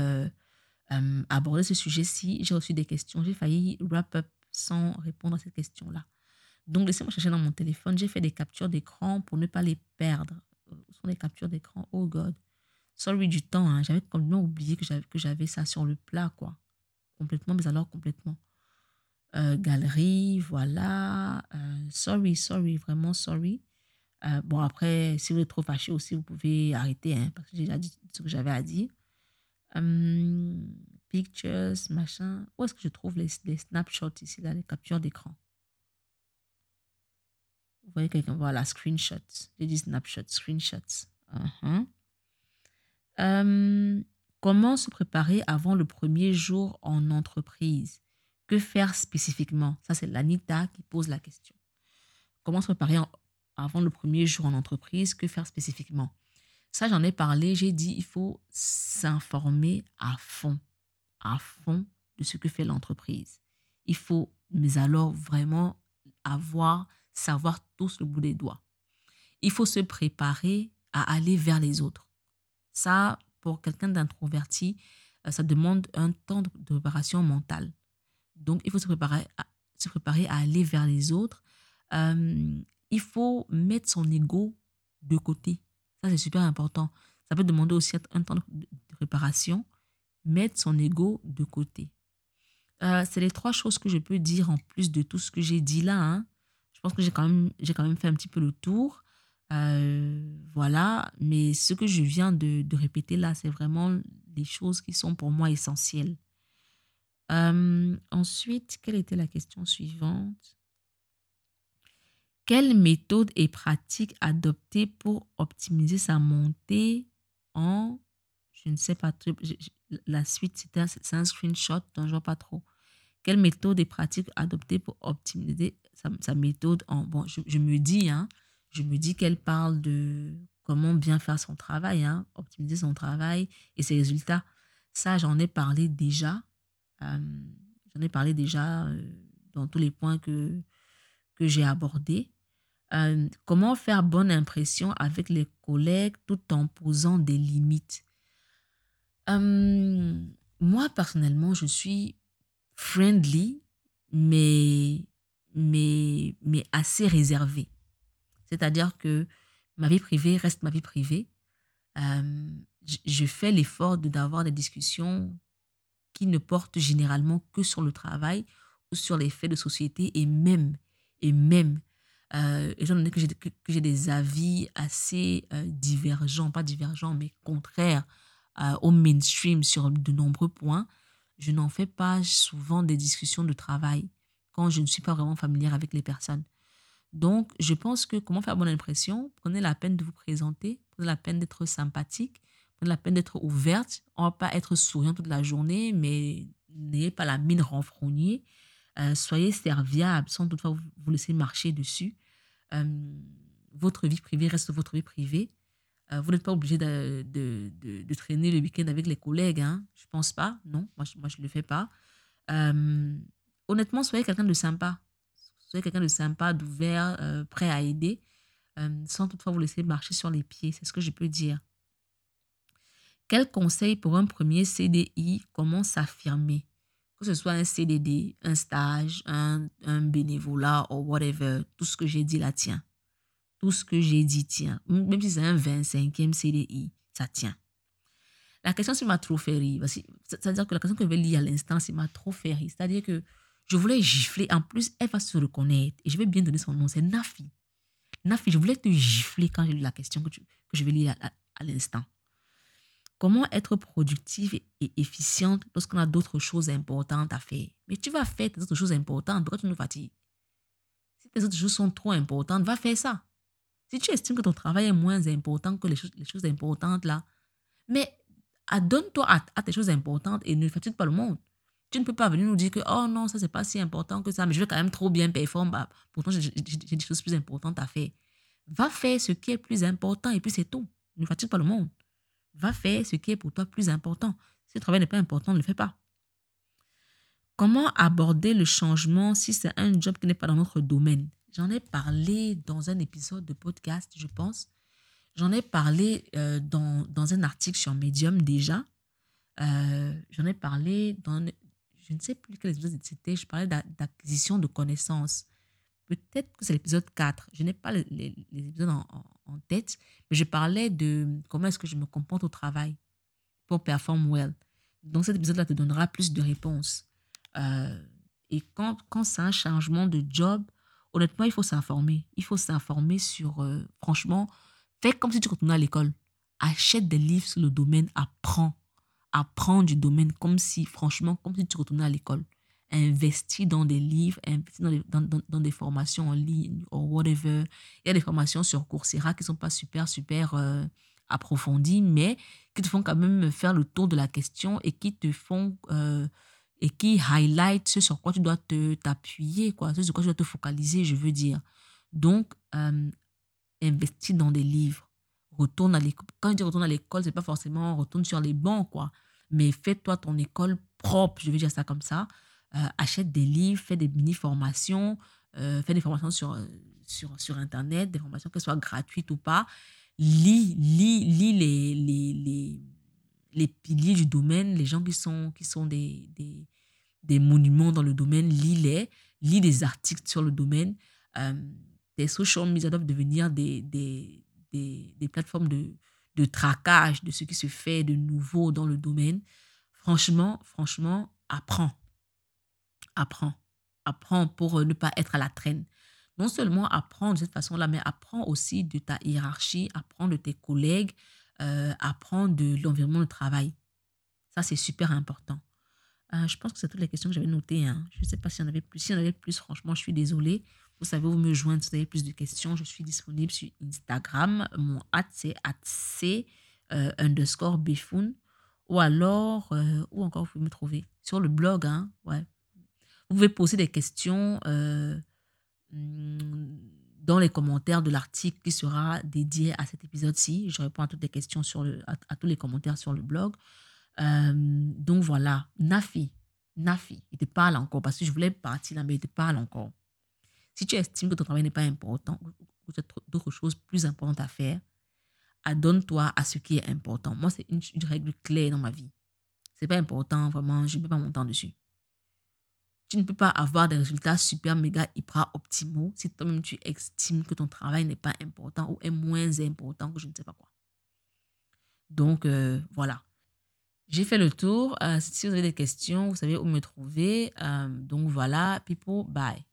euh, aborder ce sujet-ci, j'ai reçu des questions. J'ai failli wrap up sans répondre à cette question-là. Donc, laissez-moi chercher dans mon téléphone. J'ai fait des captures d'écran pour ne pas les perdre. Où sont les captures d'écran Oh God. Sorry du temps. Hein. J'avais complètement oublié que j'avais ça sur le plat, quoi. Complètement, mais alors complètement. Euh, galerie, voilà. Euh, sorry, sorry, vraiment sorry. Euh, bon, après, si vous êtes trop fâché aussi, vous pouvez arrêter, hein, parce que j'ai déjà dit ce que j'avais à dire. Hum, pictures, machin. Où est-ce que je trouve les, les snapshots ici, là, les captures d'écran? Vous voyez quelqu'un, voilà, screenshots. J'ai dit snapshots, screenshots. Uh-huh. Hum, comment se préparer avant le premier jour en entreprise? Que faire spécifiquement? Ça, c'est l'Anita qui pose la question. Comment se préparer avant le premier jour en entreprise? Que faire spécifiquement? Ça, j'en ai parlé. J'ai dit il faut s'informer à fond, à fond de ce que fait l'entreprise. Il faut, mais alors vraiment avoir, savoir tous le bout des doigts. Il faut se préparer à aller vers les autres. Ça, pour quelqu'un d'introverti, euh, ça demande un temps de préparation mentale. Donc, il faut se préparer à, se préparer à aller vers les autres. Euh, il faut mettre son ego de côté. Ça, c'est super important. Ça peut demander aussi un temps de préparation. Mettre son ego de côté. Euh, c'est les trois choses que je peux dire en plus de tout ce que j'ai dit là. Hein. Je pense que j'ai quand, quand même fait un petit peu le tour. Euh, voilà. Mais ce que je viens de, répéter là, c'est vraiment les choses qui sont pour moi essentielles ensuite, quelle était la question suivante? Quelle méthode et pratique adopter pour optimiser sa montée en, je ne sais pas, la suite, c'était un screenshot, donc je vois pas trop. Quelle méthode et pratique adopter pour optimiser sa, méthode en, bon, je, me dis, hein, je me dis qu'elle parle de comment bien faire son travail, hein, optimiser son travail et ses résultats. Ça, j'en ai parlé déjà euh, j'en ai parlé déjà euh, dans tous les points que, que j'ai abordés. Euh, comment faire bonne impression avec les collègues tout en posant des limites? moi, personnellement, je suis friendly, mais, mais, mais assez réservé. C'est-à-dire que ma vie privée reste ma vie privée. je fais l'effort d'avoir des discussions qui ne porte généralement que sur le travail ou sur les faits de société et même, et même, euh, étant donné que j'ai, j'ai des avis assez euh, divergents, pas divergents, mais contraires euh, au mainstream sur de nombreux points, je n'en fais pas souvent des discussions de travail quand je ne suis pas vraiment familière avec les personnes. Donc, je pense que comment faire bonne impression, prenez la peine de vous présenter, prenez la peine d'être sympathique, prenez la peine d'être ouverte. On ne va pas être souriant toute la journée, mais n'ayez pas la mine renfrognée. Euh, soyez serviable sans toutefois vous, laisser marcher dessus. Euh, votre vie privée reste votre vie privée. Euh, vous n'êtes pas obligé de, de, traîner le week-end avec les collègues. Hein? Je ne pense pas. Non, moi, je ne le fais pas. honnêtement, soyez quelqu'un de sympa. Soyez quelqu'un de sympa, d'ouvert, prêt à aider, sans toutefois vous laisser marcher sur les pieds. C'est ce que je peux dire. Quel conseil pour un premier CDI Comment s'affirmer? Que ce soit un CDD, un stage, un, bénévolat ou whatever, tout ce que j'ai dit là tient. Tout ce que j'ai dit tient. Même si c'est un 25e CDI, ça tient. La question, c'est m'a trop fait rire. C'est-à-dire que la question que je vais lire à l'instant, c'est m'a trop fait rire. C'est-à-dire que je voulais gifler. En plus, elle va se reconnaître. Et je vais bien donner son nom. C'est Nafi. Nafi, je voulais te gifler quand j'ai lu la question que, je vais lire à l'instant. Comment être productive et efficiente lorsqu'on a d'autres choses importantes à faire? Mais tu vas faire tes autres choses importantes. Pourquoi tu nous fatigues? Si tes autres choses sont trop importantes, va faire ça. Si tu estimes que ton travail est moins important que les choses, importantes là, mais adonne-toi à, tes choses importantes et ne fatigue pas le monde. Tu ne peux pas venir nous dire que, oh non, ça, c'est pas si important que ça, mais je vais quand même trop bien performer. Bah, pourtant, j'ai des choses plus importantes à faire. Va faire ce qui est plus important et puis c'est tout. Ne fatigue pas le monde va faire ce qui est pour toi plus important. Si le travail n'est pas important, ne le fais pas. Comment aborder le changement si c'est un job qui n'est pas dans notre domaine? J'en ai parlé dans un épisode de podcast, je pense. J'en ai parlé euh, dans, dans, un article sur Medium déjà. Euh, j'en ai parlé dans, je ne sais plus quel épisode c'était, je parlais d'acquisition de connaissances. Peut-être que c'est l'épisode 4. Je n'ai pas les, épisodes en, en, tête, mais je parlais de comment est-ce que je me comporte au travail pour perform well. Donc cet épisode-là te donnera plus de réponses. Euh, et quand, quand c'est un changement de job, honnêtement, il faut s'informer. Il faut s'informer sur, euh, franchement, fais comme si tu retournais à l'école. Achète des livres sur le domaine, apprends. Apprends du domaine comme si, franchement, comme si tu retournais à l'école investis dans des livres, investis dans dans, dans, des formations en ligne ou whatever. Il y a des formations sur Coursera qui ne sont pas super, super euh, approfondies, mais qui te font quand même faire le tour de la question et qui te font euh, et qui highlight ce sur quoi tu dois te t'appuyer, quoi, ce sur quoi tu dois te focaliser, je veux dire. Donc, euh, investis dans des livres. Retourne à l'école. Quand je dis retourne à l'école, c'est pas forcément retourne sur les bancs, quoi. Mais fais-toi ton école propre, je veux dire ça comme ça. Euh, achète des livres, fais des mini-formations, euh, fais des formations sur, euh, sur, sur Internet, des formations qu'elles soient gratuites ou pas. Lis, lis, lis les, les, les, les, piliers du domaine, les gens qui sont, qui sont des, des, des monuments dans le domaine, lis-les, lis des articles sur le domaine. des social media doivent devenir des, des, des, des plateformes de, de traquage de ce qui se fait de nouveau dans le domaine. Franchement, franchement, apprends apprends. Apprends pour euh, ne pas être à la traîne. Non seulement apprends de cette façon-là, mais apprends aussi de ta hiérarchie, apprends de tes collègues, euh, apprends de l'environnement de travail. Ça, c'est super important. Euh, je pense que c'est toutes les questions que j'avais notées. Hein. Je ne sais pas s'il y en avait plus. S'il y en avait plus, franchement, je suis désolée. Vous savez où me joindre si vous avez plus de questions. Je suis disponible sur Instagram. Mon hat, c'est c underscore bifun. Ou alors, où encore vous pouvez me trouver? Sur le blog, hein. Ouais, vous pouvez poser des questions euh, hmm, dans les commentaires de l'article qui sera dédié à cet épisode-ci. Je réponds à toutes les questions sur le, à, tous les commentaires sur le blog. Euh, donc voilà, Nafi, Nafi, il te parle encore parce que je voulais partir là, mais il te parle encore. Si tu estimes que ton travail n'est pas important ou tu as d'autres choses plus importantes à faire, adonne-toi à ce qui est important. Moi, c'est une, règle claire dans ma vie. C'est pas important, vraiment, je ne mets pas mon temps dessus. Tu ne peux pas avoir des résultats super méga hyper optimaux si toi-même tu estimes que ton travail n'est pas important ou est moins important que je ne sais pas quoi. Donc euh, voilà. J'ai fait le tour. Euh, si vous avez des questions, vous savez où me trouver. Euh, donc voilà, people, bye.